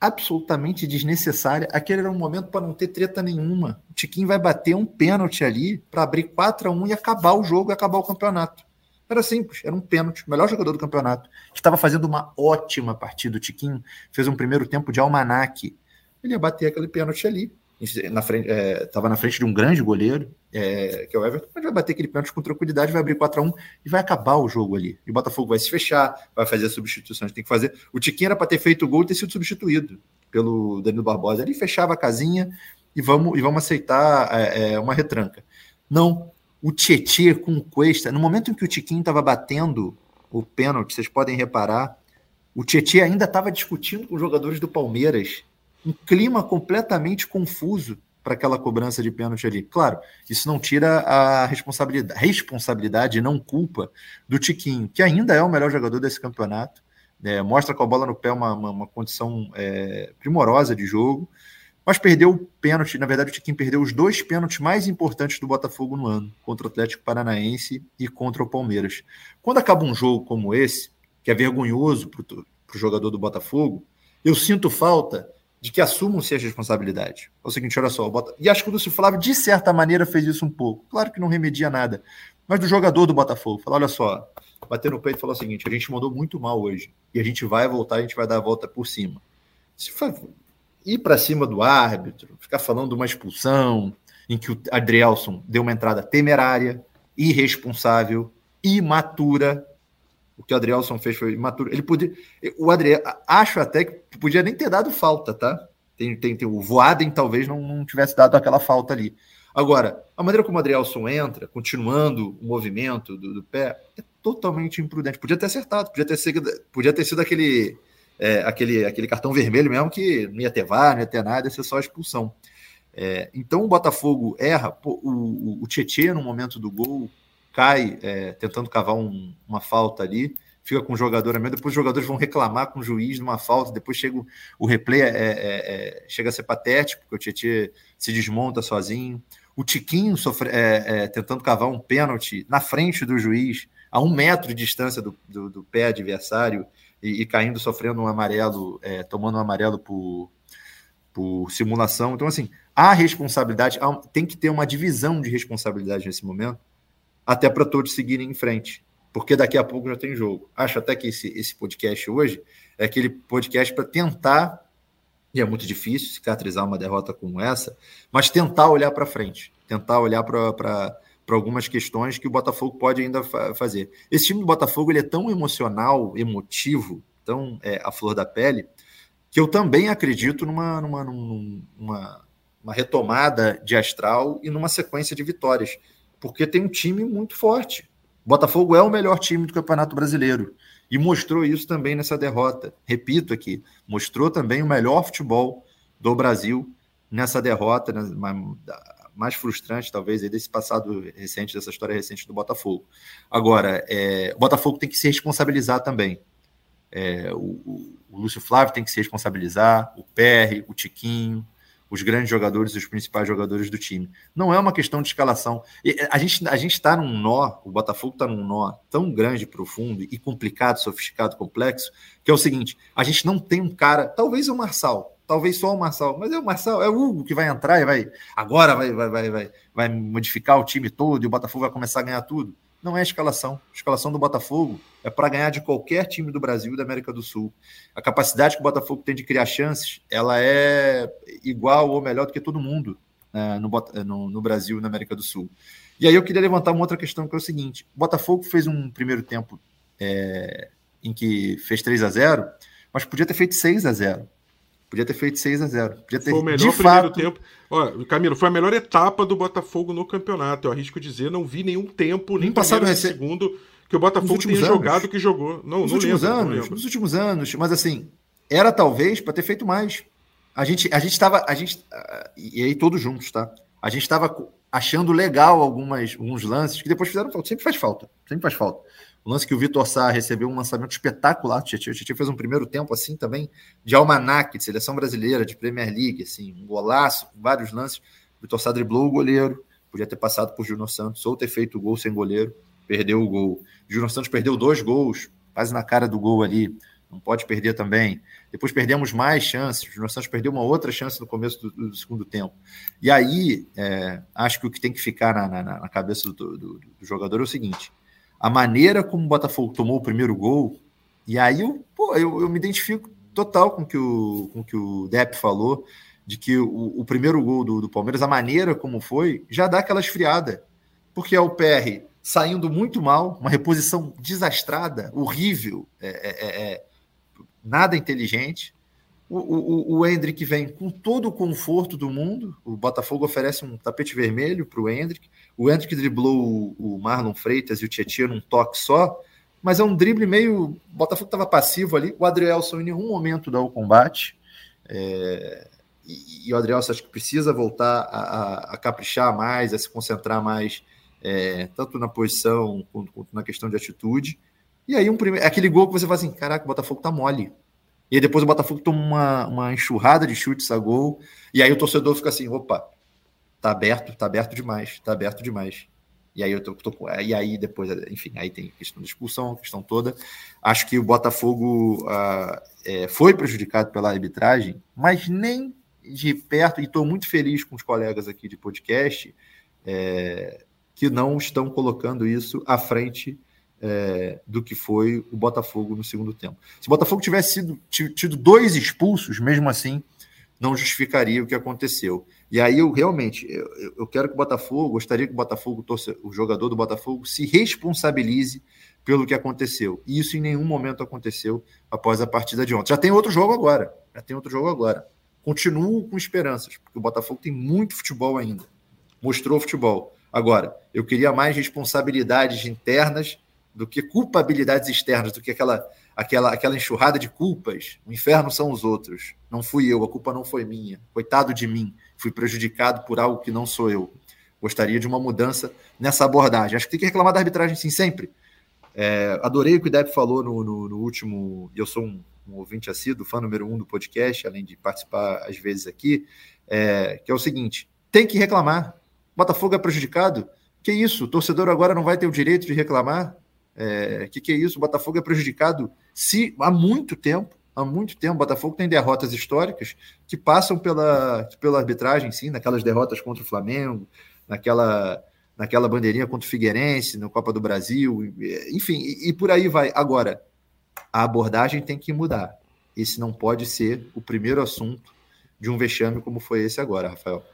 absolutamente desnecessária. Aquele era um momento para não ter treta nenhuma. O Tiquinho vai bater um pênalti ali para abrir 4 a 1 e acabar o jogo e acabar o campeonato. Era simples, era um pênalti, o melhor jogador do campeonato. Estava fazendo uma ótima partida. O Tiquinho fez um primeiro tempo de almanaque ele ia bater aquele pênalti ali. Na frente, é, na frente de um grande goleiro, é, que é o Everton, mas vai bater aquele pênalti com tranquilidade, vai abrir 4 a 1 e vai acabar o jogo ali. E o Botafogo vai se fechar, vai fazer as substituições que tem que fazer. O Tiquinho era para ter feito o gol e ter sido substituído pelo Danilo Barbosa. Ele fechava a casinha e vamos, e vamos aceitar é, é uma retranca. Não, o Tietê com o Cuesta, no momento em que o Tiquinho estava batendo o pênalti, vocês podem reparar, o Tietê ainda estava discutindo com os jogadores do Palmeiras um clima completamente confuso para aquela cobrança de pênalti ali. Claro, isso não tira a responsabilidade, responsabilidade não culpa do Tiquinho, que ainda é o melhor jogador desse campeonato. É, mostra com a bola no pé uma, uma, uma condição é, primorosa de jogo, mas perdeu o pênalti. Na verdade, o Tiquinho perdeu os dois pênaltis mais importantes do Botafogo no ano, contra o Atlético Paranaense e contra o Palmeiras. Quando acaba um jogo como esse, que é vergonhoso para o jogador do Botafogo, eu sinto falta de que assumam-se as responsabilidades. É o seguinte, olha só, bota... e acho que o Lúcio Flávio, de certa maneira, fez isso um pouco. Claro que não remedia nada, mas do jogador do Botafogo, falou, olha só, bater no peito e falou o seguinte, a gente mandou muito mal hoje, e a gente vai voltar, a gente vai dar a volta por cima. Se for ir para cima do árbitro, ficar falando de uma expulsão, em que o Adrielson deu uma entrada temerária, irresponsável, imatura, o que o Adrielson fez foi imaturo. Ele podia. O Adriel, acho até que podia nem ter dado falta, tá? Tem, tem, tem o Voaden talvez não, não tivesse dado aquela falta ali. Agora, a maneira como o Adrielson entra, continuando o movimento do, do, pé, é totalmente imprudente. Podia ter acertado, podia ter sido, podia ter sido aquele é, aquele, aquele cartão vermelho mesmo que não ia ter VAR, não ia ter nada, ia ser só expulsão. É, então o Botafogo erra, pô, o, o, Tietchan no momento do gol cai é, tentando cavar um, uma falta ali, fica com o jogador meio, depois os jogadores vão reclamar com o juiz numa falta, depois chega o, replay, é, é, é chega a ser patético, porque o Tietchan se desmonta sozinho. O Tiquinho sofre, é, tentando cavar um pênalti na frente do juiz, a um metro de distância do, do, do pé adversário, e, e, caindo, sofrendo um amarelo, tomando um amarelo por, por simulação. Então, assim, há responsabilidade, há, tem que ter uma divisão de responsabilidade nesse momento, até para todos seguirem em frente, porque daqui a pouco já tem jogo. Acho até que esse, esse podcast hoje é aquele podcast para tentar, e é muito difícil cicatrizar uma derrota como essa, mas tentar olhar para frente, tentar olhar para algumas questões que o Botafogo pode ainda fa fazer. Esse time do Botafogo ele é tão emocional, emotivo, tão é, à flor da pele, que eu também acredito numa, numa, numa, uma retomada de astral e numa sequência de vitórias, porque tem um time muito forte. O Botafogo é o melhor time do Campeonato Brasileiro e mostrou isso também nessa derrota. Repito aqui, mostrou também o melhor futebol do Brasil nessa derrota, né, mais frustrante talvez desse passado recente, dessa história recente do Botafogo. Agora, é, o Botafogo tem que se responsabilizar também. É, o, o Lúcio Flávio tem que se responsabilizar, o PR, o Tiquinho, os grandes jogadores, os principais jogadores do time. Não é uma questão de escalação. Eh, a gente a está num nó, o Botafogo está num nó tão grande, profundo e complicado, sofisticado, complexo, que é o seguinte: a gente não tem um cara, talvez o Marçal, talvez só o Marçal, mas é o Marçal, é o Hugo que vai entrar e vai agora vai vai vai vai, vai modificar o time todo e o Botafogo vai começar a ganhar tudo não é a escalação. A escalação do Botafogo é para ganhar de qualquer time do Brasil e da América do Sul. A capacidade que o Botafogo tem de criar chances, ela é igual ou melhor do que todo mundo né, no, no, no, Brasil e na América do Sul. E aí eu queria levantar uma outra questão que é o seguinte: o Botafogo fez um primeiro tempo é, em que fez 3 a 0 mas podia ter feito 6 a 0 Podia ter feito 6 a 0 Podia ter, foi o melhor de primeiro fato... tempo. Olha, Camilo, foi a melhor etapa do Botafogo no campeonato. Eu arrisco dizer, não vi nenhum tempo, nem passado nem segundo, que o Botafogo tenha anos. jogado que jogou. Não, nos não últimos lembro, anos, não nos últimos anos, mas assim, era talvez para ter feito mais. A gente, a gente estava, a gente, e aí todos juntos, tá? A gente estava achando legal algumas, alguns lances que depois fizeram falta. Sempre faz falta, sempre faz falta. O lance que o Vitor Sá recebeu um lançamento espetacular do Tietchan. O Tietchan fez um primeiro tempo assim também, de almanac, de seleção brasileira, de Premier League, assim, um golaço, vários lances. O Vitor Sá driblou o goleiro, podia ter passado por Júnior Santos ou ter feito o gol sem goleiro, perdeu o gol. O Júnior Santos perdeu dois gols, quase na cara do gol ali, não pode perder também. Depois perdemos mais chances, o Júnior Santos perdeu uma outra chance no começo do, do segundo tempo. E aí, é, acho que o que tem que ficar na, na, na cabeça do, do, do jogador é o seguinte: a maneira como o Botafogo tomou o primeiro gol, e aí eu, pô, eu, eu me identifico total com que o, com que o Depp falou, de que o, o primeiro gol do, do, Palmeiras, a maneira como foi, já dá aquela esfriada. Porque é o PR saindo muito mal, uma reposição desastrada, horrível, é, é, é, é nada inteligente. O, o, o Hendrick vem com todo o conforto do mundo. O Botafogo oferece um tapete vermelho para o Hendrick. O Hendrick driblou o Marlon Freitas e o Tietchan num toque só, mas é um drible meio. O Botafogo estava passivo ali. O Adrielson em nenhum momento dá o combate. É... E, e, o Adrielson acho que precisa voltar a, a, a caprichar mais, a se concentrar mais, é, tanto na posição quanto, quanto, na questão de atitude. E aí, um prime... aquele gol que você fala assim: caraca, o Botafogo tá mole. E aí depois o Botafogo toma uma, uma enxurrada de chutes a gol. E aí o torcedor fica assim: opa, tá aberto, tá aberto demais, tá aberto demais. E aí eu tô, tô e aí depois, enfim, aí tem questão da expulsão, questão toda. Acho que o Botafogo uh, é, foi prejudicado pela arbitragem, mas nem de perto, e estou muito feliz com os colegas aqui de podcast é, que não estão colocando isso à frente é, do que foi o Botafogo no segundo tempo. Se o Botafogo tivesse sido, tido dois expulsos, mesmo assim, não justificaria o que aconteceu. E aí eu realmente eu, eu quero que o Botafogo, gostaria que o Botafogo, o jogador do Botafogo, se responsabilize pelo que aconteceu. E isso em nenhum momento aconteceu após a partida de ontem. Já tem outro jogo agora. Já tem outro jogo agora. Continuo com esperanças, porque o Botafogo tem muito futebol ainda. Mostrou futebol. Agora, eu queria mais responsabilidades internas do que culpabilidades externas, do que aquela aquela, aquela enxurrada de culpas. O inferno são os outros. Não fui eu, a culpa não foi minha. Coitado de mim, fui prejudicado por algo que não sou eu. Gostaria de uma mudança nessa abordagem. Acho que tem que reclamar da arbitragem sim, sempre. É, adorei o que o Depp falou no, no, no último. Eu sou um, um, ouvinte assíduo, fã número um do podcast, além de participar às vezes aqui, é, que é o seguinte: tem que reclamar. Botafogo é prejudicado? Que isso? O torcedor agora não vai ter o direito de reclamar? É, que que é isso? O Botafogo é prejudicado se há muito tempo, há muito tempo. O Botafogo tem derrotas históricas que passam pela, pela arbitragem, sim, naquelas derrotas contra o Flamengo, naquela, naquela bandeirinha contra o Figueirense, na Copa do Brasil, enfim, e, e por aí vai. Agora, a abordagem tem que mudar. Esse não pode ser o primeiro assunto de um vexame como foi esse agora, Rafael.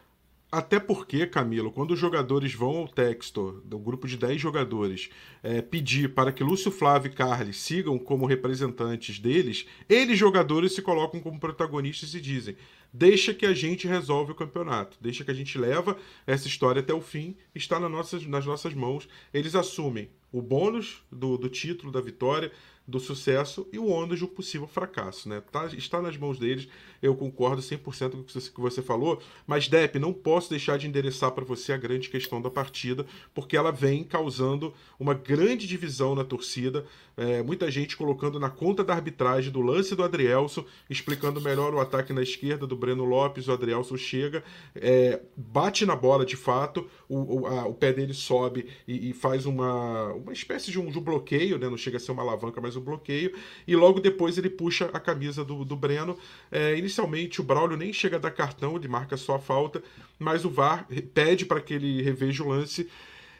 Até porque, Camilo, quando os jogadores vão ao texto, do grupo de 10 jogadores, é, pedir para que Lúcio Flávio e Carly sigam como representantes deles, eles, jogadores, se colocam como protagonistas e dizem: deixa que a gente resolve o campeonato, deixa que a gente leva essa história até o fim, está nas nossas, nas nossas mãos. Eles assumem o bônus do, do título, da vitória, do sucesso e o ônus de um possível fracasso. Né? Tá, está nas mãos deles, eu concordo 100% com o que você falou, mas Depp, não posso deixar de endereçar para você a grande questão da partida, porque ela vem causando uma grande divisão na torcida, é, muita gente colocando na conta da arbitragem do lance do Adrielson, explicando melhor o ataque na esquerda do Breno Lopes, o Adrielson chega, é, bate na bola de fato, o, o, a, o pé dele sobe e, e, faz uma, uma espécie de um, de um bloqueio, né? não chega a ser uma alavanca, mas um bloqueio, e logo depois ele puxa a camisa do, do Breno. É, inicialmente o Braulio nem chega a dar cartão, ele marca só a falta, mas o VAR pede para que ele reveja o lance.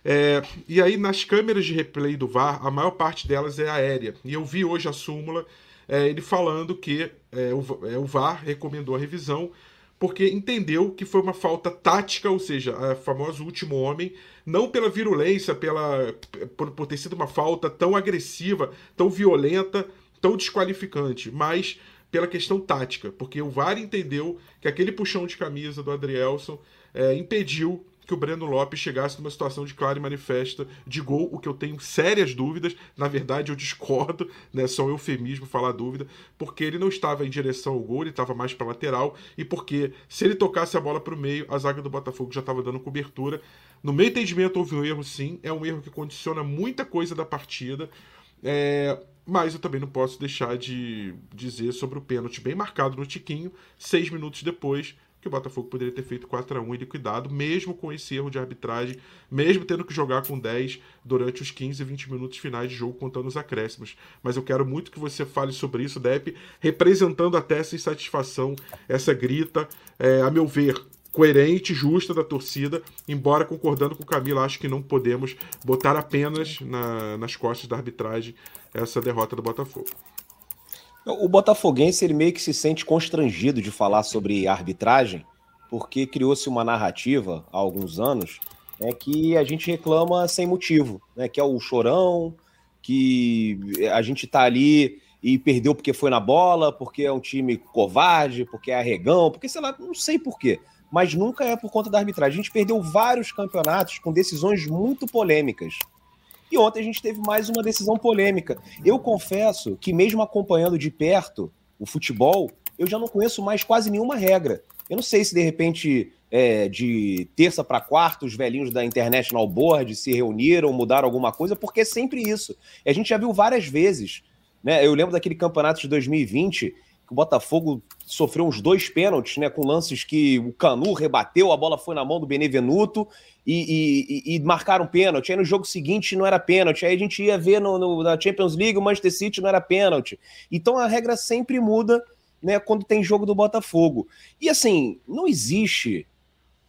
É, e aí, nas câmeras de replay do VAR, a maior parte delas é aérea. E eu vi hoje a súmula, é, ele falando que é, o, é, o VAR recomendou a revisão porque entendeu que foi uma falta tática, ou seja, a famosa último homem, não pela virulência, pela por, por ter sido uma falta tão agressiva, tão violenta, tão desqualificante, mas pela questão tática, porque o VAR entendeu que aquele puxão de camisa do Adrielson é, impediu que o Breno Lopes chegasse numa situação de clara e manifesta de gol, o que eu tenho sérias dúvidas. Na verdade, eu discordo, né? Só um eufemismo falar dúvida, porque ele não estava em direção ao gol, ele estava mais para lateral, e porque se ele tocasse a bola para o meio, a zaga do Botafogo já estava dando cobertura. No meu entendimento, houve um erro, sim. É um erro que condiciona muita coisa da partida. É, mas eu também não posso deixar de dizer sobre o pênalti bem marcado no Tiquinho, seis minutos depois, que o Botafogo poderia ter feito 4 a 1 e liquidado, mesmo com esse erro de arbitragem, mesmo tendo que jogar com 10 durante os 15 e 20 minutos finais de jogo, contando os acréscimos. Mas eu quero muito que você fale sobre isso, Depp, representando até essa insatisfação, essa grita, é, a meu ver, coerente, justa da torcida, embora concordando com o Camilo, acho que não podemos botar apenas na, nas costas da arbitragem essa derrota do Botafogo. O botafoguense ele meio que se sente constrangido de falar sobre arbitragem, porque criou-se uma narrativa há alguns anos é que a gente reclama sem motivo, né? Que é o chorão, que a gente tá ali e perdeu porque foi na bola, porque é um time covarde, porque é arregão, porque sei lá, não sei por quê. Mas nunca é por conta da arbitragem. A gente perdeu vários campeonatos com decisões muito polêmicas. E ontem a gente teve mais uma decisão polêmica. Eu confesso que, mesmo acompanhando de perto o futebol, eu já não conheço mais quase nenhuma regra. Eu não sei se de repente é, de terça para quarta os velhinhos da International Board se reuniram, mudaram alguma coisa, porque é sempre isso. A gente já viu várias vezes. Né? Eu lembro daquele campeonato de 2020 que o Botafogo sofreu uns dois pênaltis, né? Com lances que o Canu rebateu, a bola foi na mão do Benevenuto e, e, e marcaram pênalti. Aí no jogo seguinte não era pênalti. Aí a gente ia ver no, no, na Champions League o Manchester City não era pênalti. Então a regra sempre muda né, quando tem jogo do Botafogo. E assim, não existe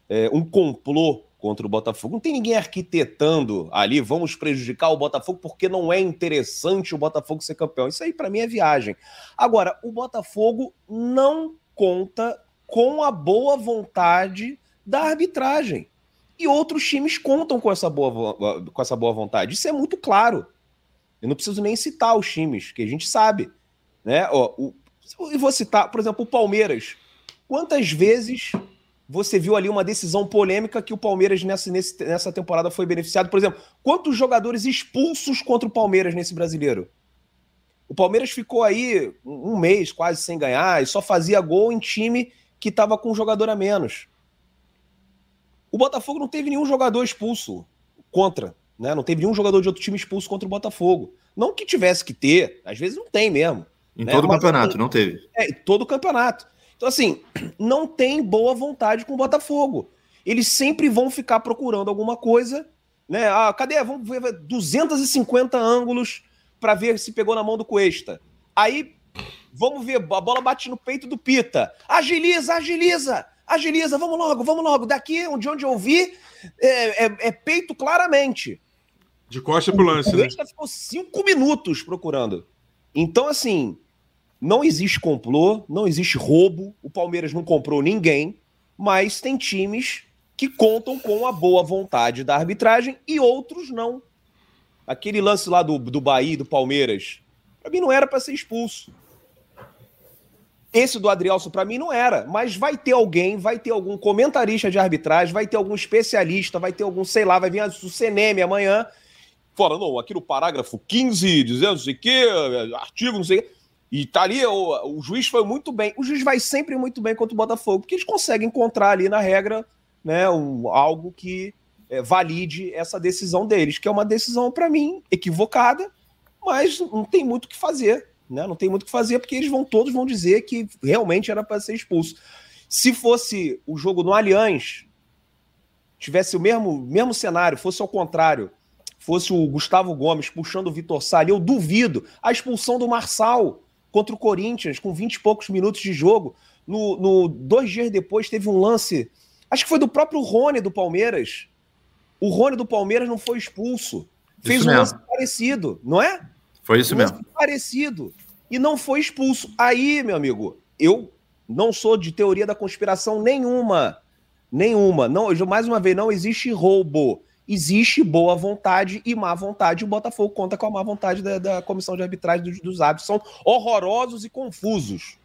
é, um complô contra o Botafogo. Não tem ninguém arquitetando ali, vamos prejudicar o Botafogo porque não é interessante o Botafogo ser campeão. Isso aí para mim é viagem. Agora, o Botafogo não conta com a boa vontade da arbitragem. E outros times contam com essa boa, com essa boa vontade. Isso é muito claro. Eu não preciso nem citar os times, que a gente sabe. Né? Ó, o, eu vou citar, por exemplo, o Palmeiras. Quantas vezes você viu ali uma decisão polêmica que o Palmeiras nessa, nessa temporada foi beneficiado. Por exemplo, quantos jogadores expulsos contra o Palmeiras nesse brasileiro? O Palmeiras ficou aí um mês quase sem ganhar e só fazia gol em time que estava com um jogador a menos. O Botafogo não teve nenhum jogador expulso contra, né? Não teve nenhum jogador de outro time expulso contra o Botafogo. Não que tivesse que ter, às vezes não tem mesmo. Em né? todo o campeonato, não teve. É, em todo o campeonato. Então, assim, [CLEARS THROAT] não tem boa vontade com o Botafogo. Eles sempre vão ficar procurando alguma coisa, né? Ah, cadê? Vamos ver 250 ângulos para ver se pegou na mão do Cuesta. Aí, vamos ver, a bola bate no peito do Pita. Agiliza, agiliza, agiliza, vamos logo, vamos logo. Daqui, de onde eu vi, é, é, é peito claramente. De costa pro lance, o né? O ficou cinco minutos procurando. Então, assim, não existe complô, não existe roubo. O Palmeiras não comprou ninguém, mas tem times que contam com a boa vontade da arbitragem e outros não. Aquele lance lá do, do Bahia, do Palmeiras, para mim não era para ser expulso. Esse do Adrielso, para mim, não era. Mas vai ter alguém, vai ter algum comentarista de arbitragem, vai ter algum especialista, vai ter algum, sei lá, vai vir o CNM amanhã. Fora, não, aqui no parágrafo 15, dizendo não sei o quê, artigo, não sei o quê. E tá ali, o, o, juiz foi muito bem. O juiz vai sempre muito bem contra o Botafogo, porque eles conseguem encontrar ali na regra né, um, algo que é, valide essa decisão deles, que é uma decisão, para mim, equivocada, mas não tem muito o que fazer. Né? Não tem muito o que fazer, porque eles vão todos vão dizer que realmente era para ser expulso. Se fosse o jogo no Allianz, tivesse o mesmo, mesmo cenário, fosse ao contrário, fosse o Gustavo Gomes puxando o Vitor Sá, eu duvido a expulsão do Marçal contra o Corinthians, com 20 e poucos minutos de jogo. No, no, dois dias depois teve um lance, acho que foi do próprio Rony do Palmeiras, o Rony do Palmeiras não foi expulso. Fez isso um lance parecido, não é? Foi isso um mesmo. Parecido. E não foi expulso. Aí, meu amigo, eu não sou de teoria da conspiração nenhuma. Nenhuma. Não, mais uma vez, não existe roubo. Existe boa vontade e má vontade. O Botafogo conta com a má vontade da, da comissão de arbitragem dos, dos árbitros. São horrorosos e confusos.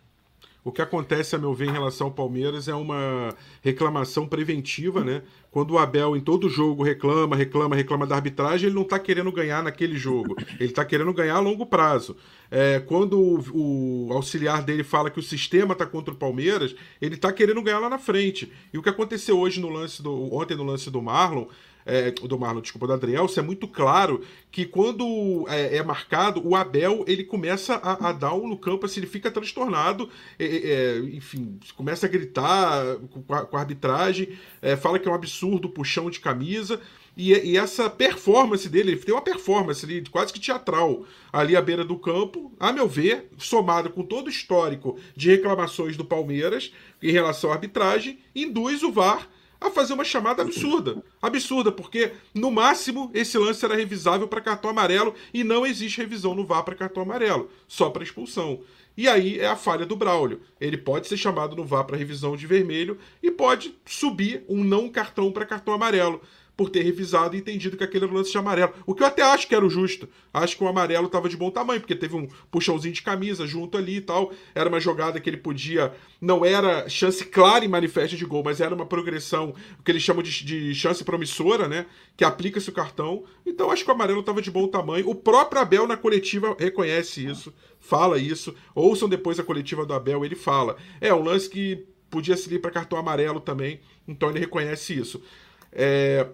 O que acontece, a meu ver, em relação ao Palmeiras é uma reclamação preventiva, né? Quando o Abel, em todo jogo, reclama, reclama, reclama da arbitragem, ele não está querendo ganhar naquele jogo. Ele está querendo ganhar a longo prazo. É, quando o, o, auxiliar dele fala que o sistema está contra o Palmeiras, ele está querendo ganhar lá na frente. E o que aconteceu hoje no lance do. ontem no lance do Marlon é, do Marlon, desculpa, do Adrielso, é muito claro que quando é, é marcado, o Abel ele começa a, a, dar um no campo, assim, ele fica transtornado, é, é, é enfim, começa a gritar com a, com a arbitragem, é, fala que é um absurdo puxão de camisa. E, e, essa performance dele, ele tem uma performance ali, quase que teatral ali à beira do campo, a meu ver, somado com todo o histórico de reclamações do Palmeiras em relação à arbitragem, induz o VAR a fazer uma chamada absurda. Absurda, porque no máximo esse lance era revisável para cartão amarelo e não existe revisão no VAR para cartão amarelo, só para expulsão. E aí é a falha do Braulio. Ele pode ser chamado no VAR para revisão de vermelho e pode subir um não cartão para cartão amarelo por ter revisado e entendido que aquele era o lance de amarelo. O que eu até acho que era o justo. Acho que o amarelo estava de bom tamanho, porque teve um puxãozinho de camisa junto ali e tal. Era uma jogada que ele podia. Não era chance clara e manifesta de gol, mas era uma progressão, o que eles chamam de, de chance promissora, né? Que aplica-se o cartão. Então acho que o amarelo estava de bom tamanho. O próprio Abel na coletiva reconhece isso, fala isso. Ouçam depois a coletiva do Abel, ele fala. É um lance que podia ir para cartão amarelo também, então ele reconhece isso. É,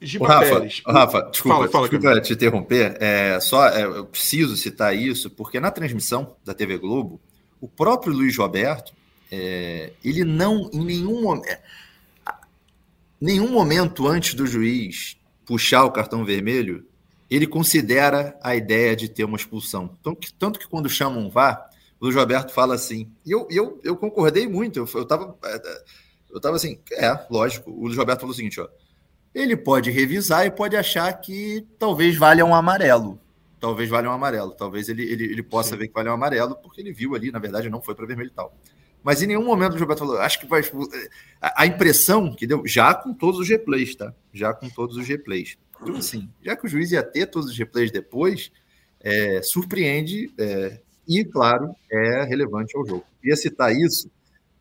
Giba Rafa, Pérez. Rafa, desculpa, fala, fala, desculpa te interromper. É, só, é, eu preciso citar isso, porque na transmissão da TV Globo, o próprio Luiz Roberto, é, ele não, em nenhum momento, é, nenhum momento antes do juiz puxar o cartão vermelho, ele considera a ideia de ter uma expulsão. Tanto que, tanto que quando chamam um VAR, o Luiz Roberto fala assim, e eu, eu, eu concordei muito, eu, eu, tava, é, eu tava assim, é, lógico, o Luiz Roberto falou o seguinte, ó, ele pode revisar e pode achar que talvez valha um amarelo. Talvez valha um amarelo. Talvez ele, ele, ele possa Sim. ver que vale um amarelo, porque ele viu ali, na verdade, não foi para vermelho e tal. Mas em nenhum momento o Gilberto falou, acho que vai. A, a, impressão que deu, já com todos os replays, tá? Já com todos os replays. Então, assim, já que o juiz ia ter todos os replays depois, é, surpreende é, e, claro, é relevante ao jogo. Ia citar isso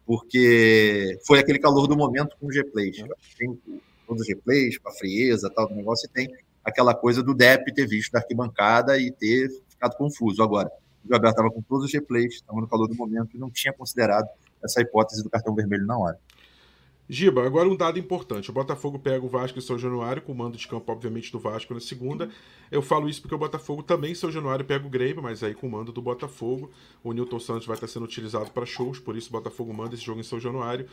porque foi aquele calor do momento com os replays. Tem todos os replays, com a frieza tal do negócio, e tem aquela coisa do Depp ter visto da arquibancada e ter ficado confuso. Agora, o Gabriel estava com todos os replays, estava no calor do momento e não tinha considerado essa hipótese do cartão vermelho na hora. Giba, agora um dado importante. O Botafogo pega o Vasco em São Januário, com o mando de campo, obviamente, do Vasco na segunda. Eu falo isso porque o Botafogo também em São Januário pega o Grêmio, mas aí com o mando do Botafogo. O Newton Santos vai estar sendo utilizado para shows, por isso o Botafogo manda esse jogo em São Januário.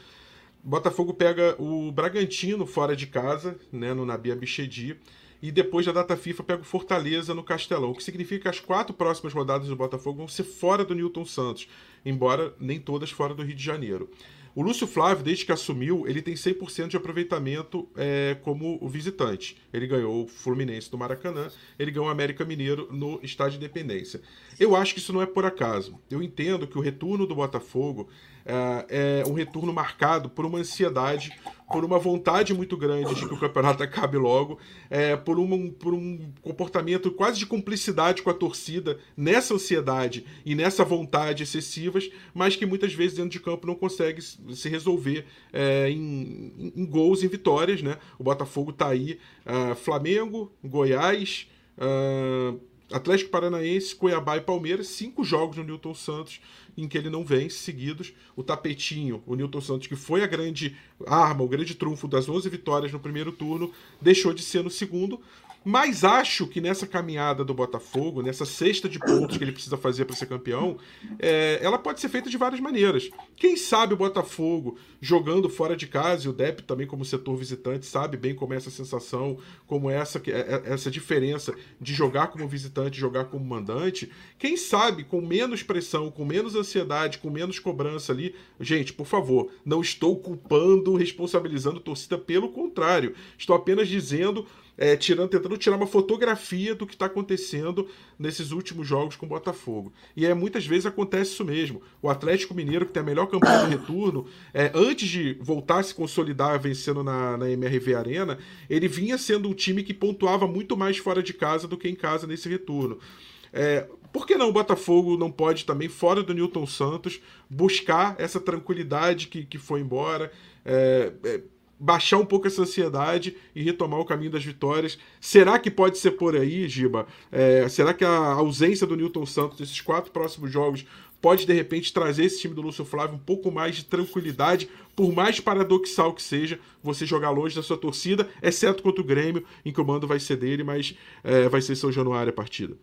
Botafogo pega o Bragantino fora de casa, né, no Nabi Abichedi. E depois da data FIFA pega o Fortaleza no Castelão, o que significa que as quatro próximas rodadas do Botafogo vão ser fora do Newton Santos, embora nem todas fora do Rio de Janeiro. O Lúcio Flávio, desde que assumiu, ele tem 100% de aproveitamento é, como visitante. Ele ganhou o Fluminense do Maracanã, ele ganhou o América Mineiro no Estádio Independência. Eu acho que isso não é por acaso. Eu entendo que o retorno do Botafogo é, é um retorno marcado por uma ansiedade, por uma vontade muito grande de que o campeonato acabe logo, é, por, um, por um comportamento quase de cumplicidade com a torcida nessa ansiedade e nessa vontade excessivas, mas que muitas vezes dentro de campo não consegue se resolver é, em, em, gols, em vitórias. Né? O Botafogo está aí, uh, Flamengo, Goiás. Uh, Atlético Paranaense, Cuiabá e Palmeiras, cinco jogos no Newton Santos em que ele não vence seguidos. O tapetinho, o Newton Santos, que foi a grande arma, o grande trunfo das 11 vitórias no primeiro turno, deixou de ser no segundo. Mas acho que nessa caminhada do Botafogo, nessa cesta de pontos que ele precisa fazer para ser campeão, é, ela pode ser feita de várias maneiras. Quem sabe o Botafogo jogando fora de casa, e o Dep também como setor visitante sabe bem como é essa sensação, como é essa, é, é, essa diferença de jogar como visitante e jogar como mandante. Quem sabe com menos pressão, com menos ansiedade, com menos cobrança ali. Gente, por favor, não estou culpando, responsabilizando a torcida, pelo contrário. Estou apenas dizendo é, tirando, tentando tirar uma fotografia do que está acontecendo nesses últimos jogos com o Botafogo. E é, muitas vezes acontece isso mesmo. O Atlético Mineiro, que tem a melhor campanha do retorno, é, antes de voltar a se consolidar vencendo na, na MRV Arena, ele vinha sendo um time que pontuava muito mais fora de casa do que em casa nesse retorno. É, por que não o Botafogo não pode também, fora do Newton Santos, buscar essa tranquilidade que, que foi embora? É, é, baixar um pouco essa ansiedade e retomar o caminho das vitórias. Será que pode ser por aí, Giba? É, será que a ausência do Newton Santos nesses quatro próximos jogos pode de repente trazer esse time do Lúcio Flávio um pouco mais de tranquilidade, por mais paradoxal que seja, você jogar longe da sua torcida, exceto contra o Grêmio, em que o mando vai ser dele, mas é, vai ser São Januário a partida.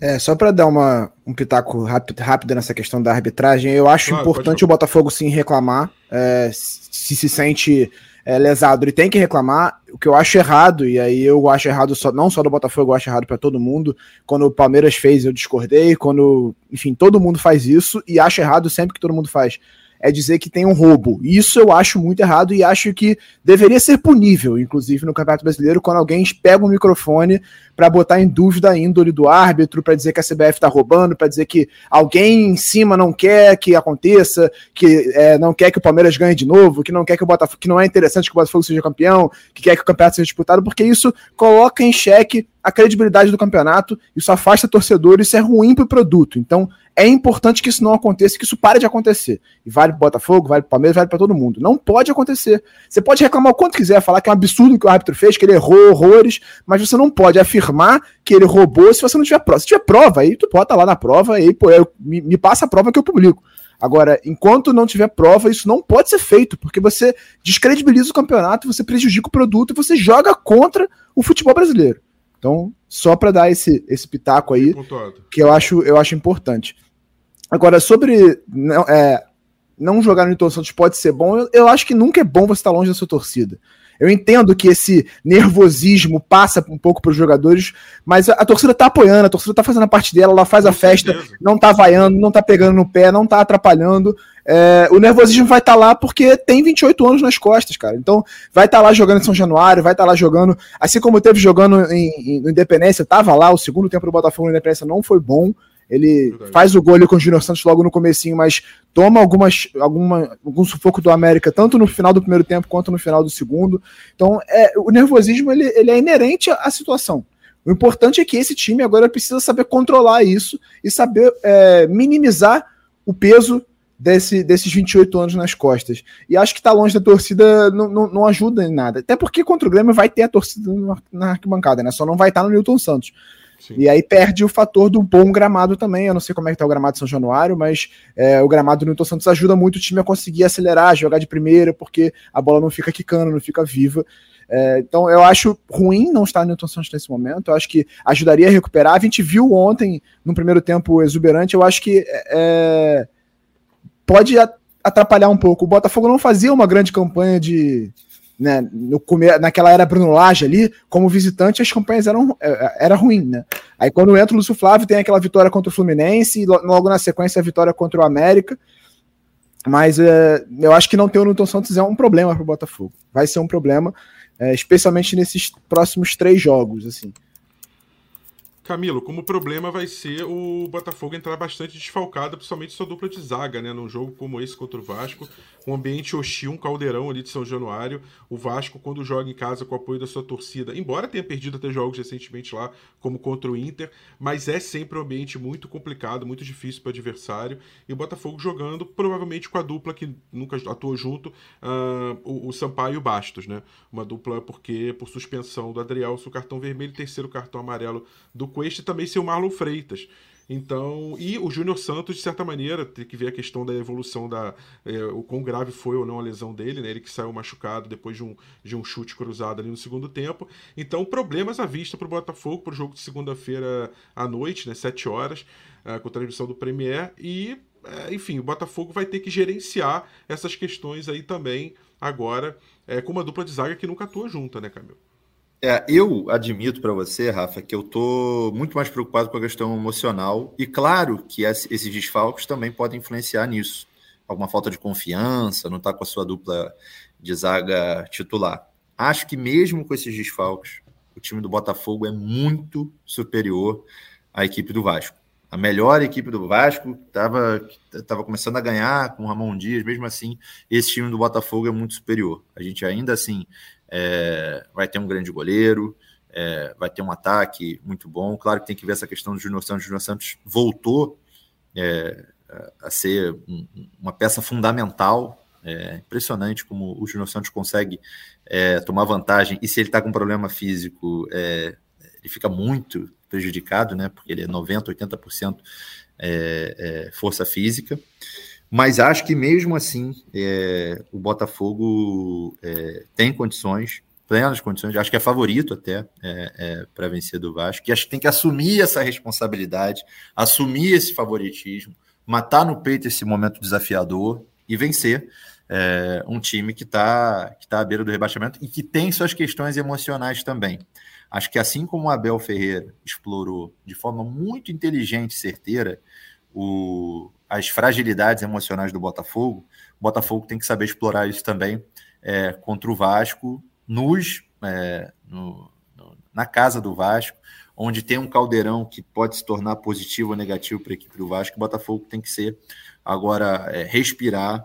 É, só para dar uma, um pitaco rápido, rápido nessa questão da arbitragem, eu acho claro, importante o Botafogo sim reclamar, é, se se sente é, lesado, ele tem que reclamar. O que eu acho errado, e aí eu acho errado só, não só do Botafogo, eu acho errado para todo mundo. Quando o Palmeiras fez, eu discordei. Quando, enfim, todo mundo faz isso e acho errado sempre que todo mundo faz é dizer que tem um roubo. Isso eu acho muito errado e acho que deveria ser punível, inclusive no Campeonato Brasileiro, quando alguém pega o microfone para botar em dúvida a índole do árbitro, para dizer que a CBF está roubando, para dizer que alguém em cima não quer que aconteça, que é, não quer que o Palmeiras ganhe de novo, que não quer que o Botafogo, que não é interessante que o Botafogo seja campeão, que quer que o campeonato seja disputado, porque isso coloca em xeque a credibilidade do campeonato, isso afasta torcedores, isso é ruim para o produto. Então, é importante que isso não aconteça, que isso pare de acontecer. E vale para Botafogo, vale para Palmeiras, vale para todo mundo. Não pode acontecer. Você pode reclamar o quanto quiser, falar que é um absurdo que o árbitro fez, que ele errou horrores, mas você não pode afirmar que ele roubou se você não tiver prova. Se tiver prova, aí tu bota lá na prova, aí pô, eu, me, me passa a prova que eu publico. Agora, enquanto não tiver prova, isso não pode ser feito, porque você descredibiliza o campeonato, você prejudica o produto e você joga contra o futebol brasileiro. Então, só para dar esse, esse pitaco aí, que eu acho, eu acho importante. Agora, sobre não, é, não jogar no Newton Santos pode ser bom, eu, eu, acho que nunca é bom você estar longe da sua torcida. Eu entendo que esse nervosismo passa um pouco para os jogadores, mas a, a, torcida tá apoiando, a torcida tá fazendo a parte dela, ela faz a festa, não tá vaiando, não tá pegando no pé, não tá atrapalhando. É, o nervosismo vai estar tá lá porque tem 28 anos nas costas, cara. Então, vai estar tá lá jogando em São Januário, vai estar tá lá jogando, assim como teve jogando em, em, no Independência, tava lá, o segundo tempo do Botafogo no Independência não foi bom. Ele Verdade. faz o gol com o Júnior Santos logo no comecinho, mas toma algumas, alguma, algum sufoco do América, tanto no final do primeiro tempo quanto no final do segundo. Então, é, o nervosismo ele, ele é inerente à situação. O importante é que esse time agora precisa saber controlar isso e saber é, minimizar o peso desse, desses 28 anos nas costas. E acho que tá longe da torcida não, não, não, ajuda em nada. Até porque contra o Grêmio vai ter a torcida na arquibancada, né? Só não vai estar tá no Newton Santos. Sim. E aí perde o fator do bom gramado também. Eu não sei como é que tá o gramado de São Januário, mas é, o gramado do Newton Santos ajuda muito o time a conseguir acelerar, jogar de primeira, porque a bola não fica quicando, não fica viva. É, então eu acho ruim não estar no Newton Santos nesse momento. Eu acho que ajudaria a recuperar. A gente viu ontem, no primeiro tempo exuberante, eu acho que é, pode atrapalhar um pouco. O Botafogo não fazia uma grande campanha de né, no naquela era Bruno Lage ali, como visitante, as campanhas eram é, era ruim, né? Aí quando entra o Lúcio Flávio, tem aquela vitória contra o Fluminense, e logo na sequência a vitória contra o América. Mas é, eu acho que não ter o Newton Santos é um problema para o Botafogo. Vai ser um problema, é, especialmente nesses próximos três jogos, assim. Camilo, como problema vai ser o Botafogo entrar bastante desfalcado, principalmente sua dupla de zaga, né? Num jogo como esse contra o Vasco, um ambiente hostil, um caldeirão ali de São Januário. O Vasco, quando joga em casa com o apoio da sua torcida, embora tenha perdido até jogos recentemente lá, como contra o Inter, mas é sempre um ambiente muito complicado, muito difícil para o adversário. E o Botafogo jogando provavelmente com a dupla que nunca atuou junto, uh, o, o, Sampaio e o Bastos, né? Uma dupla porque, por suspensão do Adriel, o cartão vermelho, terceiro cartão amarelo do Quest também ser o Marlon Freitas. Então, e o Júnior Santos, de certa maneira, tem que ver a questão da evolução da. É, o quão grave foi ou não a lesão dele, né? Ele que saiu machucado depois de um, de um chute cruzado ali no segundo tempo. Então, problemas à vista para o Botafogo, para o jogo de segunda-feira à noite, né? 7 horas, com a transmissão do Premier. E, uh, enfim, o Botafogo vai ter que gerenciar essas questões aí também agora, uh, com uma dupla de zaga que nunca atua junta, né, Camilo? É, eu admito para você, Rafa, que eu tô muito mais preocupado com a questão emocional e claro que esses desfalques também podem influenciar nisso. Alguma falta de confiança, não tá com a sua dupla de zaga titular. Acho que mesmo com esses desfalques, o time do Botafogo é muito superior à equipe do Vasco. A melhor equipe do Vasco estava tava começando a ganhar com o Ramon Dias, mesmo assim, esse time do Botafogo é muito superior. A gente ainda assim é, vai ter um grande goleiro, é, vai ter um ataque muito bom. Claro que tem que ver essa questão do Júnior Santos. O Júnior Santos voltou é, a ser um, uma peça fundamental. É impressionante como o Júnior Santos consegue é, tomar vantagem. E se ele está com problema físico, é, ele fica muito prejudicado, né? Porque ele é 90%, 80% é, é, força física. Mas acho que mesmo assim é, o Botafogo é, tem condições, plenas condições, acho que é favorito até é, é para vencer do Vasco, e acho que tem que assumir essa responsabilidade, assumir esse favoritismo, matar no peito esse momento desafiador e vencer é, um time que está que tá à beira do rebaixamento e que tem suas questões emocionais também. Acho que assim como o Abel Ferreira explorou de forma muito inteligente e certeira o, as fragilidades emocionais do Botafogo, o Botafogo tem que saber explorar isso também é, contra o Vasco, nos, é, no, no, na casa do Vasco, onde tem um caldeirão que pode se tornar positivo ou negativo para a equipe do Vasco, o Botafogo tem que ser agora é, respirar,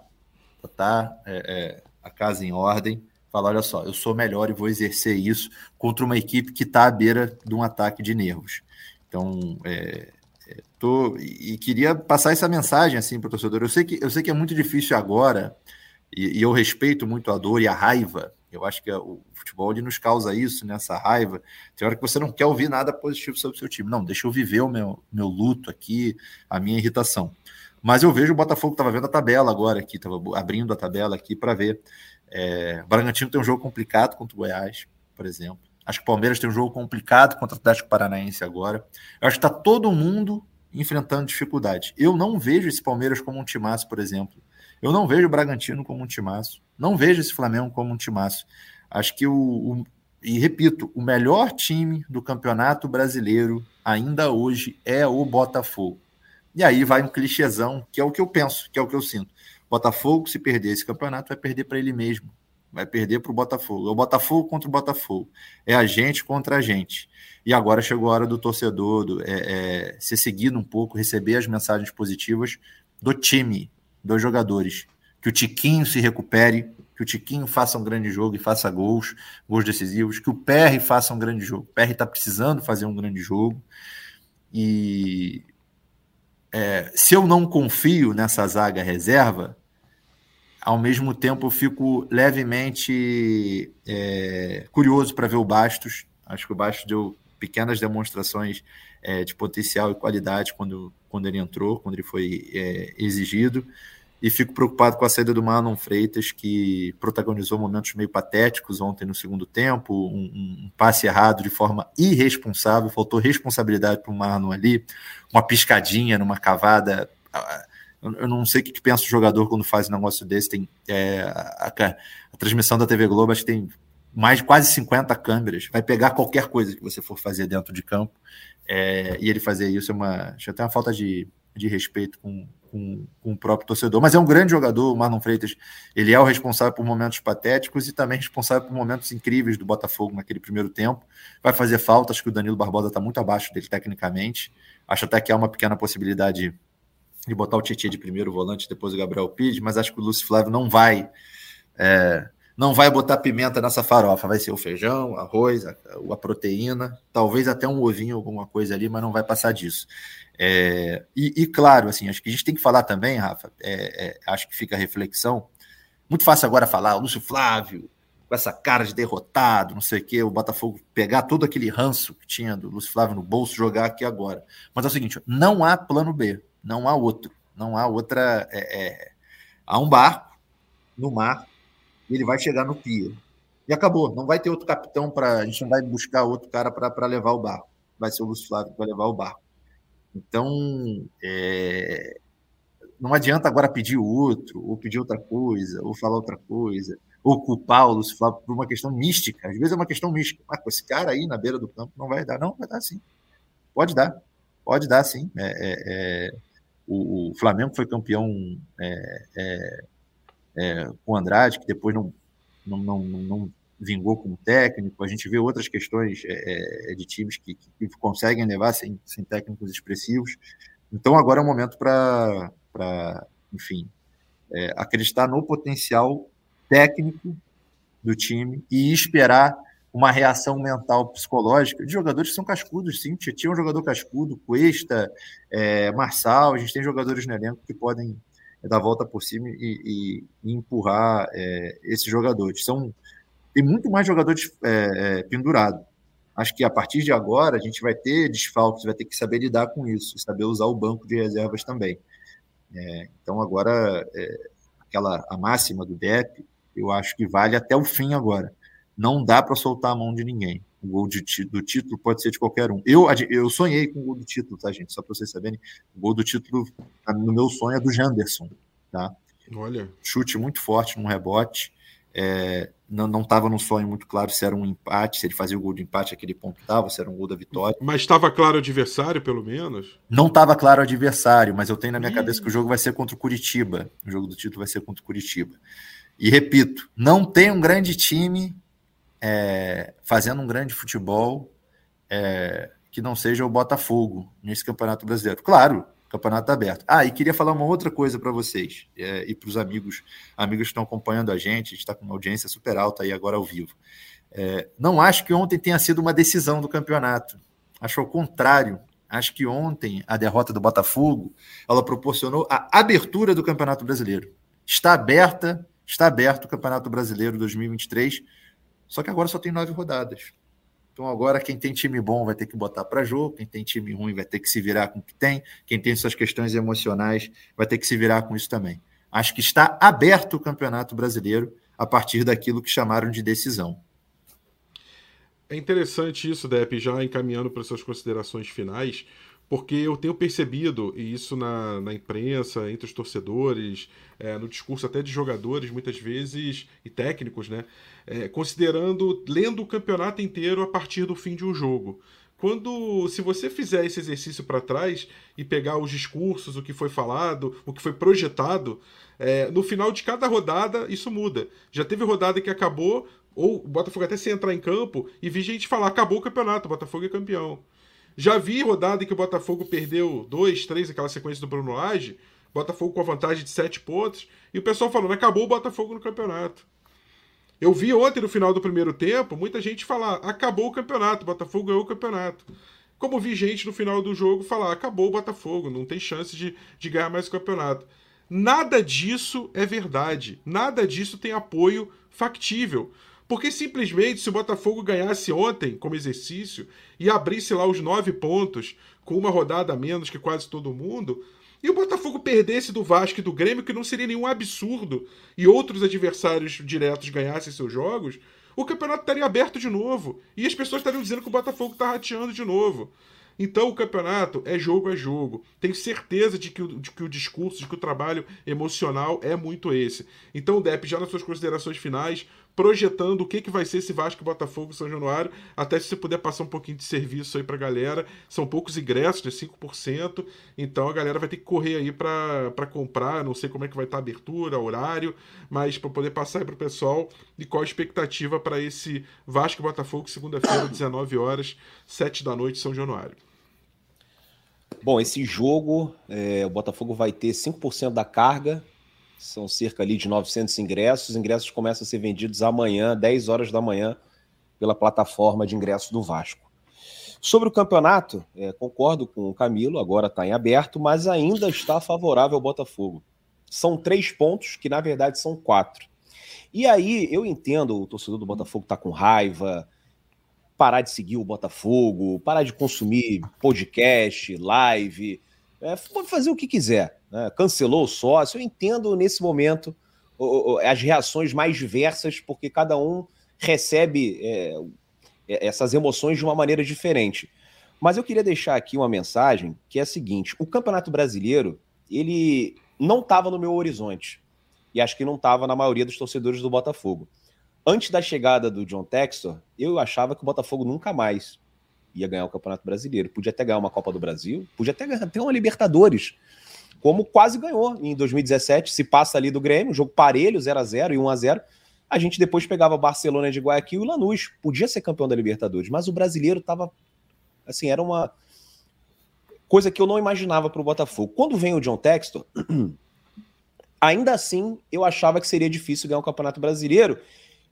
botar é, é, a casa em ordem, falar: olha só, eu sou melhor e vou exercer isso contra uma equipe que está à beira de um ataque de nervos. Então, é, Tô, e queria passar essa mensagem assim para o torcedor. Eu sei, que, eu sei que é muito difícil agora, e, e, eu respeito muito a dor e a raiva. Eu acho que o futebol ele nos causa isso, nessa né, raiva. Tem hora que você não quer ouvir nada positivo sobre o seu time. Não, deixa eu viver o meu, meu luto aqui, a minha irritação. Mas eu vejo o Botafogo, estava vendo a tabela agora aqui, estava abrindo a tabela aqui para ver. É, o Bragantino tem um jogo complicado contra o Goiás, por exemplo. Acho que o Palmeiras tem um jogo complicado contra o Atlético Paranaense agora. Eu acho que está todo mundo enfrentando dificuldade. Eu não vejo esse Palmeiras como um timaço, por exemplo. Eu não vejo o Bragantino como um timaço. Não vejo esse Flamengo como um timaço. Acho que o, o e repito, o melhor time do Campeonato Brasileiro ainda hoje é o Botafogo. E aí vai um clichêzão, que é o que eu penso, que é o que eu sinto. Botafogo, se perder esse campeonato, vai perder para ele mesmo vai perder para o Botafogo. É o Botafogo contra o Botafogo. É a gente contra a gente. E agora chegou a hora do torcedor do, é, é, ser seguido um pouco, receber as mensagens positivas do time, dos jogadores. Que o Tiquinho se recupere, que o Tiquinho faça um grande jogo e faça gols, gols decisivos, que o PR faça um grande jogo. O PR está precisando fazer um grande jogo. E é, se eu não confio nessa zaga reserva, ao mesmo tempo, eu fico levemente é, curioso para ver o Bastos. Acho que o Bastos deu pequenas demonstrações é, de potencial e qualidade quando, quando ele entrou, quando ele foi é, exigido. E fico preocupado com a saída do Marlon Freitas, que protagonizou momentos meio patéticos ontem no segundo tempo, um, um passe errado de forma irresponsável, faltou responsabilidade para o Marlon ali, uma piscadinha numa cavada. Eu não sei o que, que pensa o jogador quando faz um negócio desse. Tem é, a, a, transmissão da TV Globo, acho que tem mais de quase 50 câmeras, vai pegar qualquer coisa que você for fazer dentro de campo. É, e ele fazer isso é uma, acho até uma falta de, de respeito com, com, com, o próprio torcedor. Mas é um grande jogador, o Marlon Freitas. Ele é o responsável por momentos patéticos e também responsável por momentos incríveis do Botafogo naquele primeiro tempo. Vai fazer falta, acho que o Danilo Barbosa está muito abaixo dele tecnicamente. Acho até que há uma pequena possibilidade de botar o Tietchan de primeiro volante, depois o Gabriel Pires, mas acho que o Lúcio Flávio não vai. É, não vai botar pimenta nessa farofa, vai ser o feijão, arroz, a, a proteína, talvez até um ovinho, alguma coisa ali, mas não vai passar disso. É, e, e, claro, assim, acho que a gente tem que falar também, Rafa, é, é, acho que fica a reflexão. Muito fácil agora falar, o Lúcio Flávio, com essa cara de derrotado, não sei o quê, o Botafogo pegar todo aquele ranço que tinha do Lúcio Flávio no bolso jogar aqui agora. Mas é o seguinte: não há plano B, não há outro, não há outra. É, é, há um barco no mar ele vai chegar no pier. E acabou. Não vai ter outro capitão para. A gente não vai buscar outro cara para levar o barco. Vai ser o Lúcio Flávio que vai levar o barco. Então, é... não adianta agora pedir outro, ou pedir outra coisa, ou falar outra coisa, ou culpar o Lúcio Flávio por uma questão mística. Às vezes é uma questão mística. Ah, com esse cara aí na beira do campo não vai dar. Não, vai dar sim. Pode dar. Pode dar sim. É, é, é... O, o, Flamengo foi campeão é, é, é, com Andrade, que depois não, não, não, não, vingou como técnico. A gente vê outras questões é, é de times que, que, conseguem levar sem, sem técnicos expressivos. Então agora é o momento para, enfim, é, acreditar no potencial técnico do time e esperar uma reação mental psicológica de jogadores que são cascudos, sim. Tinha um jogador cascudo, Cuesta, é, Marçal, a gente tem jogadores no elenco que podem é dar a volta por cima e, e, e empurrar é, esses jogadores. São, tem muito mais jogadores é, é, pendurados. Acho que a partir de agora a gente vai ter desfalques, vai ter que saber lidar com isso, saber usar o banco de reservas também. É, então agora é, aquela a máxima do DEP, eu acho que vale até o fim agora. Não dá para soltar a mão de ninguém. O gol de, do título pode ser de qualquer um. Eu, eu sonhei com o gol do título, tá, gente? Só para vocês saberem. O gol do título, no meu sonho, é do Janderson, tá? Olha. Chute muito forte num rebote. É, não estava num sonho muito claro se era um empate, se ele fazia o gol de empate, aquele ponto estava, se era um gol da vitória. Mas estava claro o adversário, pelo menos? Não estava claro o adversário, mas eu tenho na minha Ih. cabeça que o jogo vai ser contra o Curitiba. O jogo do título vai ser contra o Curitiba. E repito, não tem um grande time é, fazendo um grande futebol é, que não seja o Botafogo nesse Campeonato Brasileiro. Claro, campeonato aberto. Ah, e queria falar uma outra coisa para vocês é, e para os amigos, amigos que estão acompanhando a gente, a gente está com uma audiência super alta aí agora ao vivo. É, não acho que ontem tenha sido uma decisão do campeonato. Acho ao contrário. Acho que ontem a derrota do Botafogo ela proporcionou a abertura do Campeonato Brasileiro. Está aberta, está aberto o Campeonato Brasileiro 2023 só que agora só tem nove rodadas. Então agora quem tem time bom vai ter que botar para jogo, quem tem time ruim vai ter que se virar com o que tem, quem tem suas questões emocionais vai ter que se virar com isso também. Acho que está aberto o Campeonato Brasileiro a partir daquilo que chamaram de decisão. É interessante isso, Depp, já encaminhando para suas considerações finais, porque eu tenho percebido, e isso na, na imprensa, entre os torcedores, é, no discurso até de jogadores, muitas vezes, e técnicos, né? É, considerando, lendo o campeonato inteiro a partir do fim de um jogo. Quando, se você fizer esse exercício para trás e pegar os discursos, o que foi falado, o que foi projetado, é, no final de cada rodada isso muda. Já teve rodada que acabou, ou o Botafogo até sem entrar em campo, e vi gente falar: acabou o campeonato, o Botafogo é campeão. Já vi rodada que o Botafogo perdeu dois, três, aquela sequência do Bruno Lage, Botafogo com a vantagem de sete pontos, e o pessoal falando, acabou o Botafogo no campeonato. Eu vi ontem, no final do primeiro tempo, muita gente falar, acabou o campeonato, o Botafogo ganhou o campeonato. Como vi gente no final do jogo falar, acabou o Botafogo, não tem chance de, de ganhar mais o campeonato. Nada disso é verdade. Nada disso tem apoio factível. Porque simplesmente, se o Botafogo ganhasse ontem, como exercício, e abrisse lá os nove pontos, com uma rodada a menos que quase todo mundo, e o Botafogo perdesse do Vasco e do Grêmio, que não seria nenhum absurdo, e outros adversários diretos ganhassem seus jogos, o campeonato estaria aberto de novo. E as pessoas estariam dizendo que o Botafogo está rateando de novo. Então o campeonato é jogo a jogo. Tenho certeza de que, o, de que o discurso, de que o trabalho emocional é muito esse. Então, Depp, já nas suas considerações finais, projetando o que, que vai ser esse Vasco Botafogo São Januário, até se você puder passar um pouquinho de serviço aí pra galera. São poucos ingressos, né? 5%. Então a galera vai ter que correr aí para comprar. Não sei como é que vai estar tá a abertura, horário, mas para poder passar aí pro pessoal e qual a expectativa para esse Vasco Botafogo, segunda-feira, [COUGHS] 19 horas, 7 da noite, São Januário. Bom, esse jogo, é, o Botafogo vai ter 5% da carga, são cerca ali de 900 ingressos. Os ingressos começam a ser vendidos amanhã, 10 horas da manhã, pela plataforma de ingressos do Vasco. Sobre o campeonato, é, concordo com o Camilo, agora está em aberto, mas ainda está favorável ao Botafogo. São três pontos, que na verdade são quatro. E aí eu entendo o torcedor do Botafogo tá com raiva, parar de seguir o Botafogo, parar de consumir podcast, live, é, pode fazer o que quiser. Né? Cancelou o sócio. Eu entendo nesse momento as reações mais diversas, porque cada um recebe é, é, essas emoções de uma maneira diferente. Mas eu queria deixar aqui uma mensagem que é a seguinte: o Campeonato Brasileiro ele não estava no meu horizonte e acho que não estava na maioria dos torcedores do Botafogo. Antes da chegada do John Textor, eu achava que o Botafogo nunca mais ia ganhar o Campeonato Brasileiro. Podia até ganhar uma Copa do Brasil, podia até ganhar até uma Libertadores, como quase ganhou em 2017. Se passa ali do Grêmio, jogo parelho, 0 a 0 e 1 a 0 A gente depois pegava Barcelona de Guayaquil e Lanús. Podia ser campeão da Libertadores, mas o brasileiro tava. Assim, era uma coisa que eu não imaginava para o Botafogo. Quando vem o John Textor, [CLEARS THROAT] ainda assim eu achava que seria difícil ganhar o Campeonato Brasileiro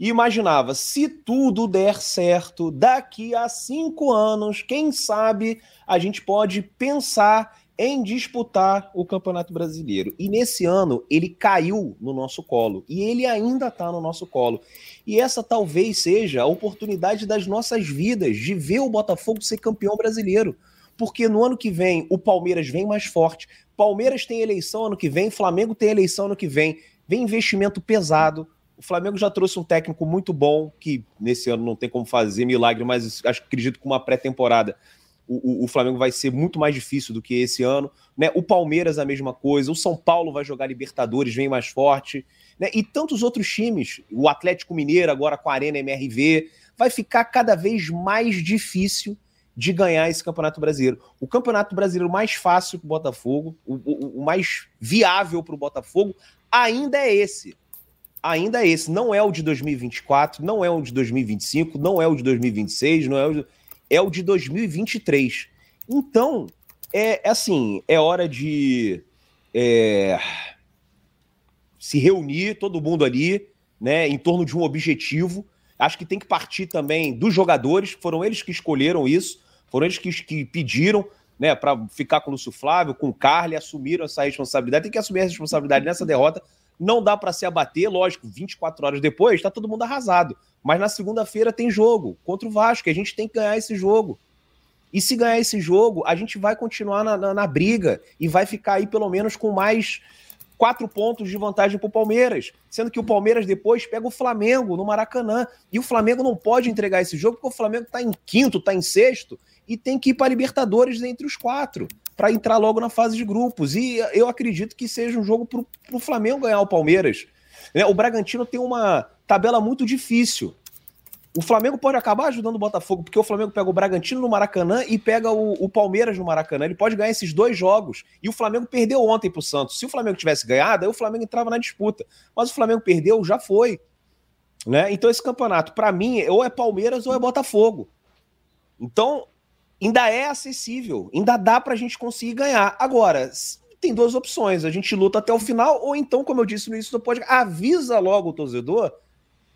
e imaginava, se tudo der certo, daqui a cinco anos, quem sabe a gente pode pensar em disputar o Campeonato Brasileiro. E nesse ano ele caiu no nosso colo e ele ainda está no nosso colo. E essa talvez seja a oportunidade das nossas vidas de ver o Botafogo ser campeão brasileiro. Porque no ano que vem o Palmeiras vem mais forte, Palmeiras tem eleição ano que vem, Flamengo tem eleição ano que vem, vem investimento pesado, o Flamengo já trouxe um técnico muito bom, que nesse ano não tem como fazer milagre, mas acho, acredito que uma pré-temporada o, o, o, Flamengo vai ser muito mais difícil do que esse ano. Né? O Palmeiras a mesma coisa, o São Paulo vai jogar Libertadores, vem mais forte. Né? E tantos outros times, o Atlético Mineiro agora com a Arena MRV, vai ficar cada vez mais difícil de ganhar esse Campeonato Brasileiro. O Campeonato Brasileiro mais fácil para o Botafogo, o, o mais viável para o Botafogo, ainda é esse ainda é esse. Não é o de 2024, não é o de 2025, não é o de 2026, não é o de, é o de 2023. Então, é, é assim, é hora de é, se reunir, todo mundo ali, né, em torno de um objetivo. Acho que tem que partir também dos jogadores, foram eles que escolheram isso, foram eles que, que pediram, né, para ficar com o Lúcio Flávio, com o Carly, assumiram essa responsabilidade. Tem que assumir a responsabilidade nessa derrota não dá para se abater, lógico, 24 horas depois está todo mundo arrasado. Mas na segunda-feira tem jogo contra o Vasco, a gente tem que ganhar esse jogo. E se ganhar esse jogo, a gente vai continuar na, na, na briga e vai ficar aí pelo menos com mais quatro pontos de vantagem para o Palmeiras, sendo que o Palmeiras depois pega o Flamengo no Maracanã. E o Flamengo não pode entregar esse jogo porque o Flamengo está em quinto, está em sexto e tem que ir para Libertadores entre os quatro para entrar logo na fase de grupos. E eu acredito que seja um jogo para o Flamengo ganhar o Palmeiras. Né? O Bragantino tem uma tabela muito difícil. O Flamengo pode acabar ajudando o Botafogo, porque o Flamengo pega o Bragantino no Maracanã e pega o, o Palmeiras no Maracanã. Ele pode ganhar esses dois jogos. E o Flamengo perdeu ontem para o Santos. Se o Flamengo tivesse ganhado, aí o Flamengo entrava na disputa. Mas o Flamengo perdeu, já foi. Né? Então esse campeonato, para mim, ou é Palmeiras ou é Botafogo. Então, ainda é acessível, ainda dá para a gente conseguir ganhar. Agora, tem duas opções: a gente luta até o final, ou então, como eu disse no início do podcast, avisa logo o torcedor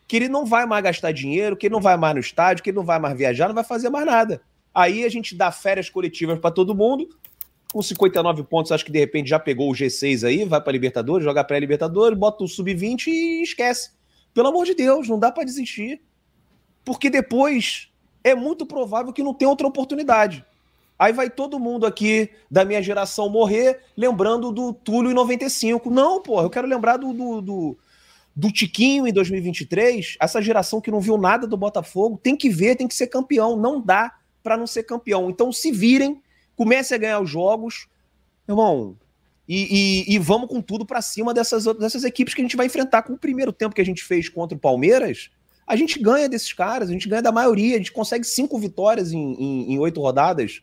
que ele não vai mais gastar dinheiro, que ele não vai mais no estádio, que ele não vai mais viajar, não vai fazer mais nada. Aí a gente dá férias coletivas para todo mundo. Com 59 pontos, acho que de repente já pegou o G6 aí, vai para Libertadores, joga pré-Libertadores, bota o sub-20 e esquece. Pelo amor de Deus, não dá para desistir. porque depois é muito provável que não tenha outra oportunidade. Aí vai todo mundo aqui da minha geração morrer lembrando do Túlio em 95. Não, porra, eu quero lembrar do, do, do, do Tiquinho em 2023. Essa geração que não viu nada do Botafogo tem que ver, tem que ser campeão. Não dá para não ser campeão. Então se virem, comece a ganhar os jogos. Irmão, e, e, e vamos com tudo para cima dessas, dessas equipes que a gente vai enfrentar. Com o primeiro tempo que a gente fez contra o Palmeiras, a gente ganha desses caras, a gente ganha da maioria, a gente consegue cinco vitórias em, em, em oito rodadas.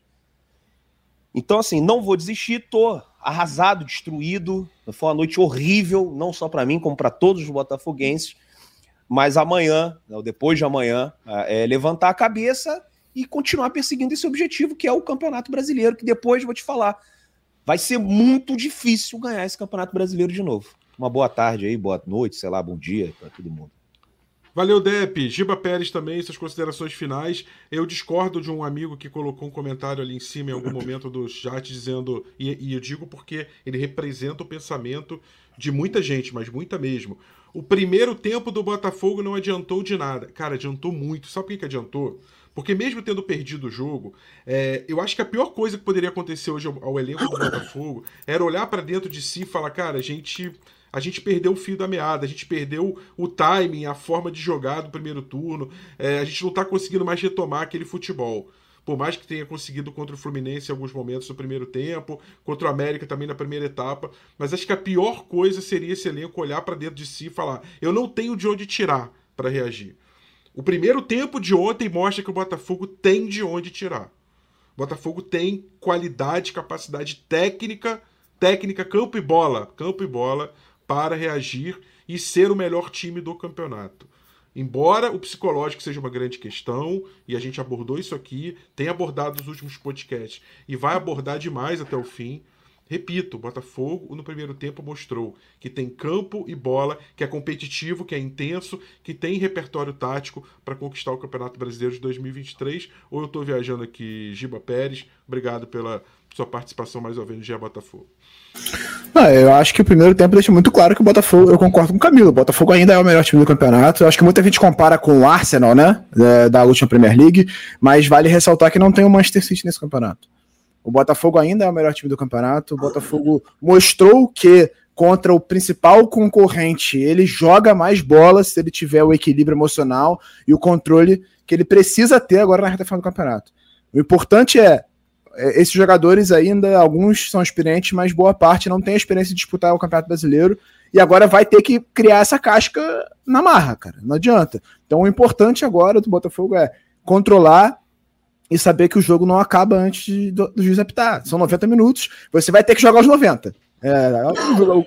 Então, assim, não vou desistir, tô arrasado, destruído. Foi uma noite horrível, não só para mim, como para todos os botafoguenses. Mas amanhã, ou depois de amanhã, é levantar a cabeça e continuar perseguindo esse objetivo, que é o Campeonato Brasileiro, que depois vou te falar vai ser muito difícil ganhar esse Campeonato Brasileiro de novo. Uma boa tarde aí, boa noite, sei lá, bom dia para todo mundo. Valeu, Dep. Giba Pérez também, suas considerações finais. Eu discordo de um amigo que colocou um comentário ali em cima em algum [LAUGHS] momento do chat dizendo, e, e eu digo porque ele representa o pensamento de muita gente, mas muita mesmo. O primeiro tempo do Botafogo não adiantou de nada. Cara, adiantou muito. Sabe por que, que adiantou? Porque mesmo tendo perdido o jogo, é, eu acho que a pior coisa que poderia acontecer hoje ao, ao elenco do [COUGHS] Botafogo era olhar para dentro de si e falar, cara, a gente a gente perdeu o fio da meada, a gente perdeu o timing, a forma de jogar do primeiro turno, é, a gente não está conseguindo mais retomar aquele futebol. Por mais que tenha conseguido contra o Fluminense em alguns momentos no primeiro tempo, contra o América também na primeira etapa, mas acho que a pior coisa seria esse elenco olhar para dentro de si e falar: eu não tenho de onde tirar para reagir. O primeiro tempo de ontem mostra que o Botafogo tem de onde tirar. O Botafogo tem qualidade, capacidade técnica, técnica, campo e bola, campo e bola para reagir e ser o melhor time do campeonato. Embora o psicológico seja uma grande questão, e a gente abordou isso aqui, tem abordado nos últimos podcasts e vai abordar demais até o fim, Repito, o Botafogo no primeiro tempo mostrou que tem campo e bola, que é competitivo, que é intenso, que tem repertório tático para conquistar o Campeonato Brasileiro de 2023. Ou eu estou viajando aqui, Giba Pérez, obrigado pela sua participação mais ou menos no Dia Botafogo. Não, eu acho que o primeiro tempo deixa muito claro que o Botafogo, eu concordo com o Camilo, o Botafogo ainda é o melhor time do campeonato. Eu acho que muita gente compara com o Arsenal, né, da última Premier League, mas vale ressaltar que não tem o Manchester City nesse campeonato. O Botafogo ainda é o melhor time do campeonato. O Botafogo mostrou que contra o principal concorrente ele joga mais bola se ele tiver o equilíbrio emocional e o controle que ele precisa ter agora na reta final do campeonato. O importante é, é esses jogadores ainda, alguns são experientes, mas boa parte não tem a experiência de disputar o Campeonato Brasileiro e agora vai ter que criar essa casca na marra, cara. Não adianta. Então o importante agora do Botafogo é controlar e saber que o jogo não acaba antes do, do juiz apitar. São 90 minutos, você vai ter que jogar os 90. É,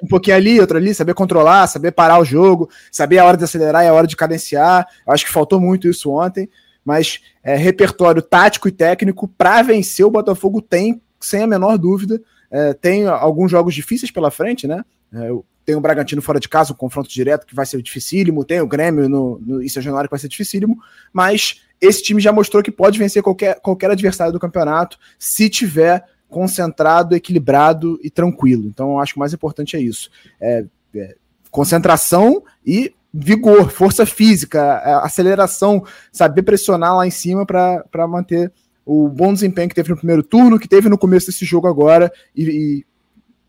um pouquinho ali, outro ali, saber controlar, saber parar o jogo, saber a hora de acelerar e a hora de cadenciar. Eu acho que faltou muito isso ontem, mas é, repertório tático e técnico para vencer o Botafogo tem, sem a menor dúvida. É, tem alguns jogos difíceis pela frente, né? É, tem o Bragantino fora de casa, um confronto direto que vai ser dificílimo, tem o Grêmio no, no em São Januário que vai ser dificílimo, mas esse time já mostrou que pode vencer qualquer, qualquer adversário do campeonato se tiver concentrado, equilibrado e tranquilo. Então, eu acho que o mais importante é isso: é, é, concentração e vigor, força física, aceleração, saber pressionar lá em cima para manter o bom desempenho que teve no primeiro turno, que teve no começo desse jogo agora e, e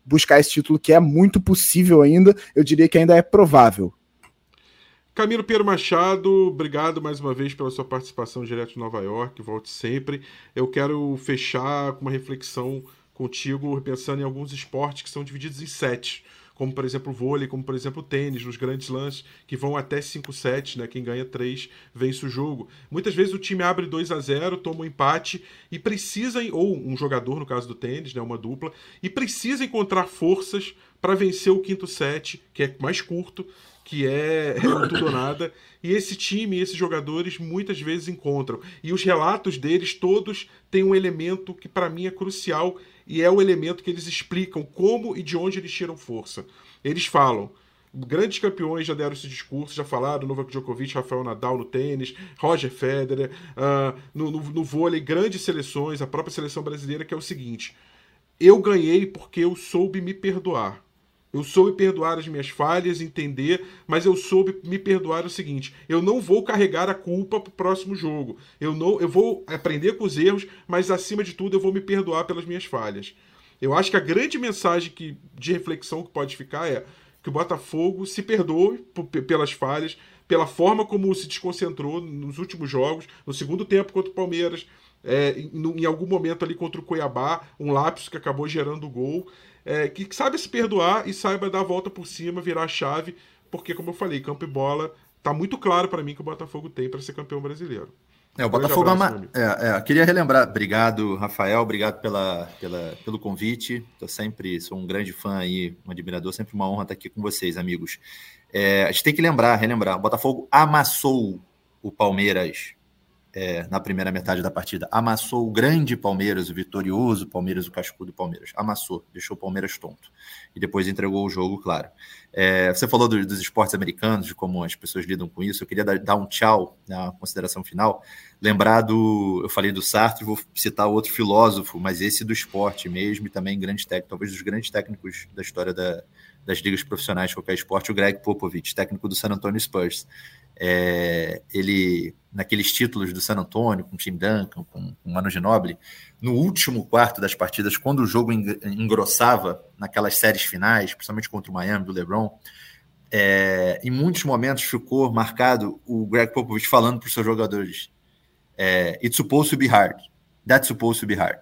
buscar esse título que é muito possível ainda. Eu diria que ainda é provável. Camilo Pedro Machado, obrigado mais uma vez pela sua participação direto de Nova York. Volte sempre. Eu quero fechar com uma reflexão contigo, pensando em alguns esportes que são divididos em sete, como por exemplo o vôlei, como por exemplo o tênis, nos grandes lances, que vão até 5 sets, né? Quem ganha 3 vence o jogo. Muitas vezes o time abre 2 a 0 toma um empate e precisa, ou um jogador, no caso do tênis, né? Uma dupla, e precisa encontrar forças para vencer o quinto set, que é mais curto, que é, é tudo ou nada. E esse time, esses jogadores, muitas vezes encontram. E os relatos deles todos têm um elemento que para mim é crucial e é o elemento que eles explicam como e de onde eles tiram força. Eles falam. Grandes campeões já deram esse discurso, já falaram, Novak Djokovic, Rafael Nadal no tênis, Roger Federer, uh, no, no, no vôlei, grandes seleções, a própria seleção brasileira, que é o seguinte: eu ganhei porque eu soube me perdoar. Eu soube perdoar as minhas falhas, entender, mas eu soube me perdoar o seguinte: eu não vou carregar a culpa pro próximo jogo. Eu não, eu vou aprender com os erros, mas acima de tudo eu vou me perdoar pelas minhas falhas. Eu acho que a grande mensagem que, de reflexão que pode ficar é que o Botafogo se perdoe pelas falhas, pela forma como se desconcentrou nos últimos jogos, no segundo tempo contra o Palmeiras, é, em, em, algum momento ali contra o Cuiabá, um lapso que acabou gerando o gol é, que saiba se perdoar e saiba dar a volta por cima, virar a chave, porque, como eu falei, campo e bola tá muito claro para mim que o Botafogo tem para ser campeão brasileiro. É, o Botafogo abraço, é, é, queria relembrar, obrigado Rafael, obrigado pela, pela, pelo convite. Tô sempre, sou um grande fã aí, um admirador, sempre uma honra estar aqui com vocês, amigos. É, a gente tem que lembrar, relembrar, o Botafogo amassou o Palmeiras é, na primeira metade da partida. Amassou o grande Palmeiras, o vitorioso Palmeiras, o cascudo Palmeiras. Amassou, deixou o Palmeiras tonto. E depois entregou o jogo, claro. É, você falou do, dos esportes americanos, de como as pessoas lidam com isso. Eu queria dar, dar um tchau na consideração final. Lembrar do. Eu falei do Sartre, vou citar outro filósofo, mas esse do esporte mesmo, e também grande técnico, talvez dos grandes técnicos da história da, das ligas profissionais de qualquer esporte, o Greg Popovich, técnico do San Antonio Spurs. É, ele, naqueles títulos do San Antonio, com Tim Duncan, com, com Manu Ginobili, no último quarto das partidas, quando o jogo engrossava naquelas séries finais, principalmente contra o Miami, do LeBron, é, em muitos momentos ficou marcado o Greg Popovich falando para os seus jogadores: é, It's supposed to be hard. That's supposed to be hard.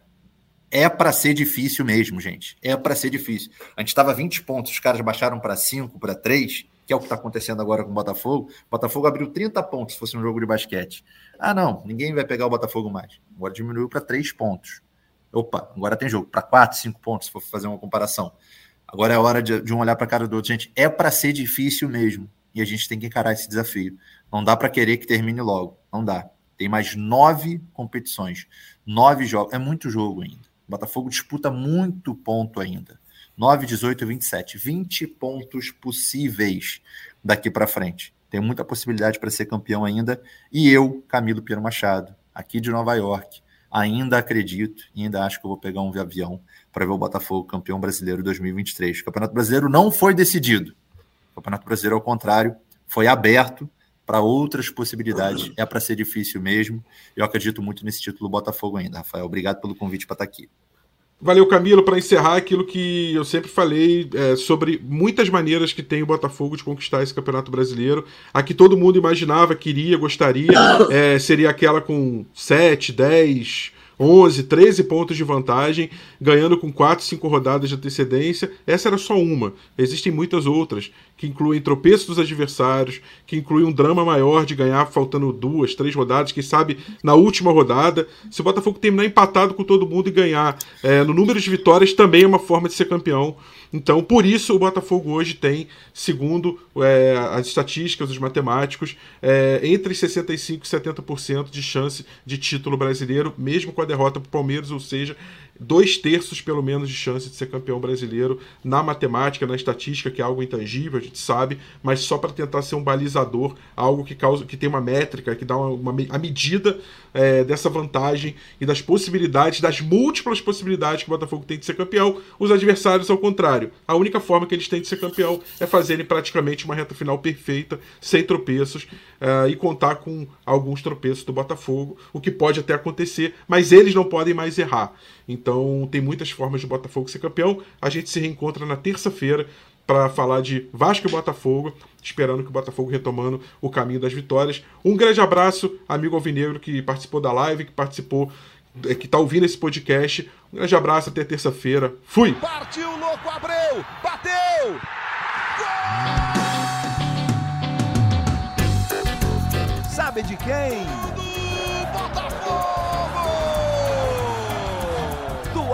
É para ser difícil mesmo, gente. É para ser difícil. A gente estava 20 pontos, os caras baixaram para 5, para 3 que é o que está acontecendo agora com o Botafogo. O Botafogo abriu 30 pontos se fosse um jogo de basquete. Ah, não, ninguém vai pegar o Botafogo mais. Agora diminuiu para 3 pontos. Opa, agora tem jogo para 4, 5 pontos, se for fazer uma comparação. Agora é hora de, de um olhar para a cara do outro. Gente, é para ser difícil mesmo. E a gente tem que encarar esse desafio. Não dá para querer que termine logo. Não dá. Tem mais nove competições, nove jogos. É muito jogo ainda. O Botafogo disputa muito ponto ainda. 9, 18 e 27. 20 pontos possíveis daqui para frente. Tem muita possibilidade para ser campeão ainda. E eu, Camilo Piero Machado, aqui de Nova York, ainda acredito e ainda acho que eu vou pegar um avião para ver o Botafogo campeão brasileiro 2023. O Campeonato Brasileiro não foi decidido. O Campeonato Brasileiro, ao contrário, foi aberto para outras possibilidades. É para ser difícil mesmo. Eu acredito muito nesse título do Botafogo ainda, Rafael. Obrigado pelo convite para estar aqui. Valeu, Camilo, para encerrar aquilo que eu sempre falei é, sobre muitas maneiras que tem o Botafogo de conquistar esse Campeonato Brasileiro. A que todo mundo imaginava, queria, gostaria, [COUGHS] é, seria aquela com 7, 10, 11, 13 pontos de vantagem, ganhando com 4, 5 rodadas de antecedência. Essa era só uma. Existem muitas outras, que incluem tropeços dos adversários, que incluem um drama maior de ganhar faltando duas, três rodadas, quem sabe na última rodada. Se o Botafogo terminar empatado com todo mundo e ganhar é, no número de vitórias, também é uma forma de ser campeão. Então, por isso, o Botafogo hoje tem, segundo é, as estatísticas, os matemáticos, é, entre 65% e 70% de chance de título brasileiro, mesmo com a derrota para o Palmeiras, ou seja, dois terços pelo menos de chance de ser campeão brasileiro na matemática, na estatística, que é algo intangível, a gente sabe, mas só para tentar ser um balizador, algo que causa, que tem uma métrica, que dá uma, uma a medida é, dessa vantagem e das possibilidades, das múltiplas possibilidades que o Botafogo tem de ser campeão. Os adversários, ao contrário, a única forma que eles têm de ser campeão é fazerem praticamente uma reta final perfeita, sem tropeços, é, e contar com alguns tropeços do Botafogo, o que pode até acontecer, mas eles não podem mais errar. Então tem muitas formas de Botafogo ser campeão. A gente se reencontra na terça-feira para falar de Vasco e Botafogo, esperando que o Botafogo retomando o caminho das vitórias. Um grande abraço, amigo Alvinegro que participou da live, que participou, é, que está ouvindo esse podcast. Um grande abraço, até terça-feira. Fui! Partiu, louco, Abreu! Bateu! Gol! Sabe de quem?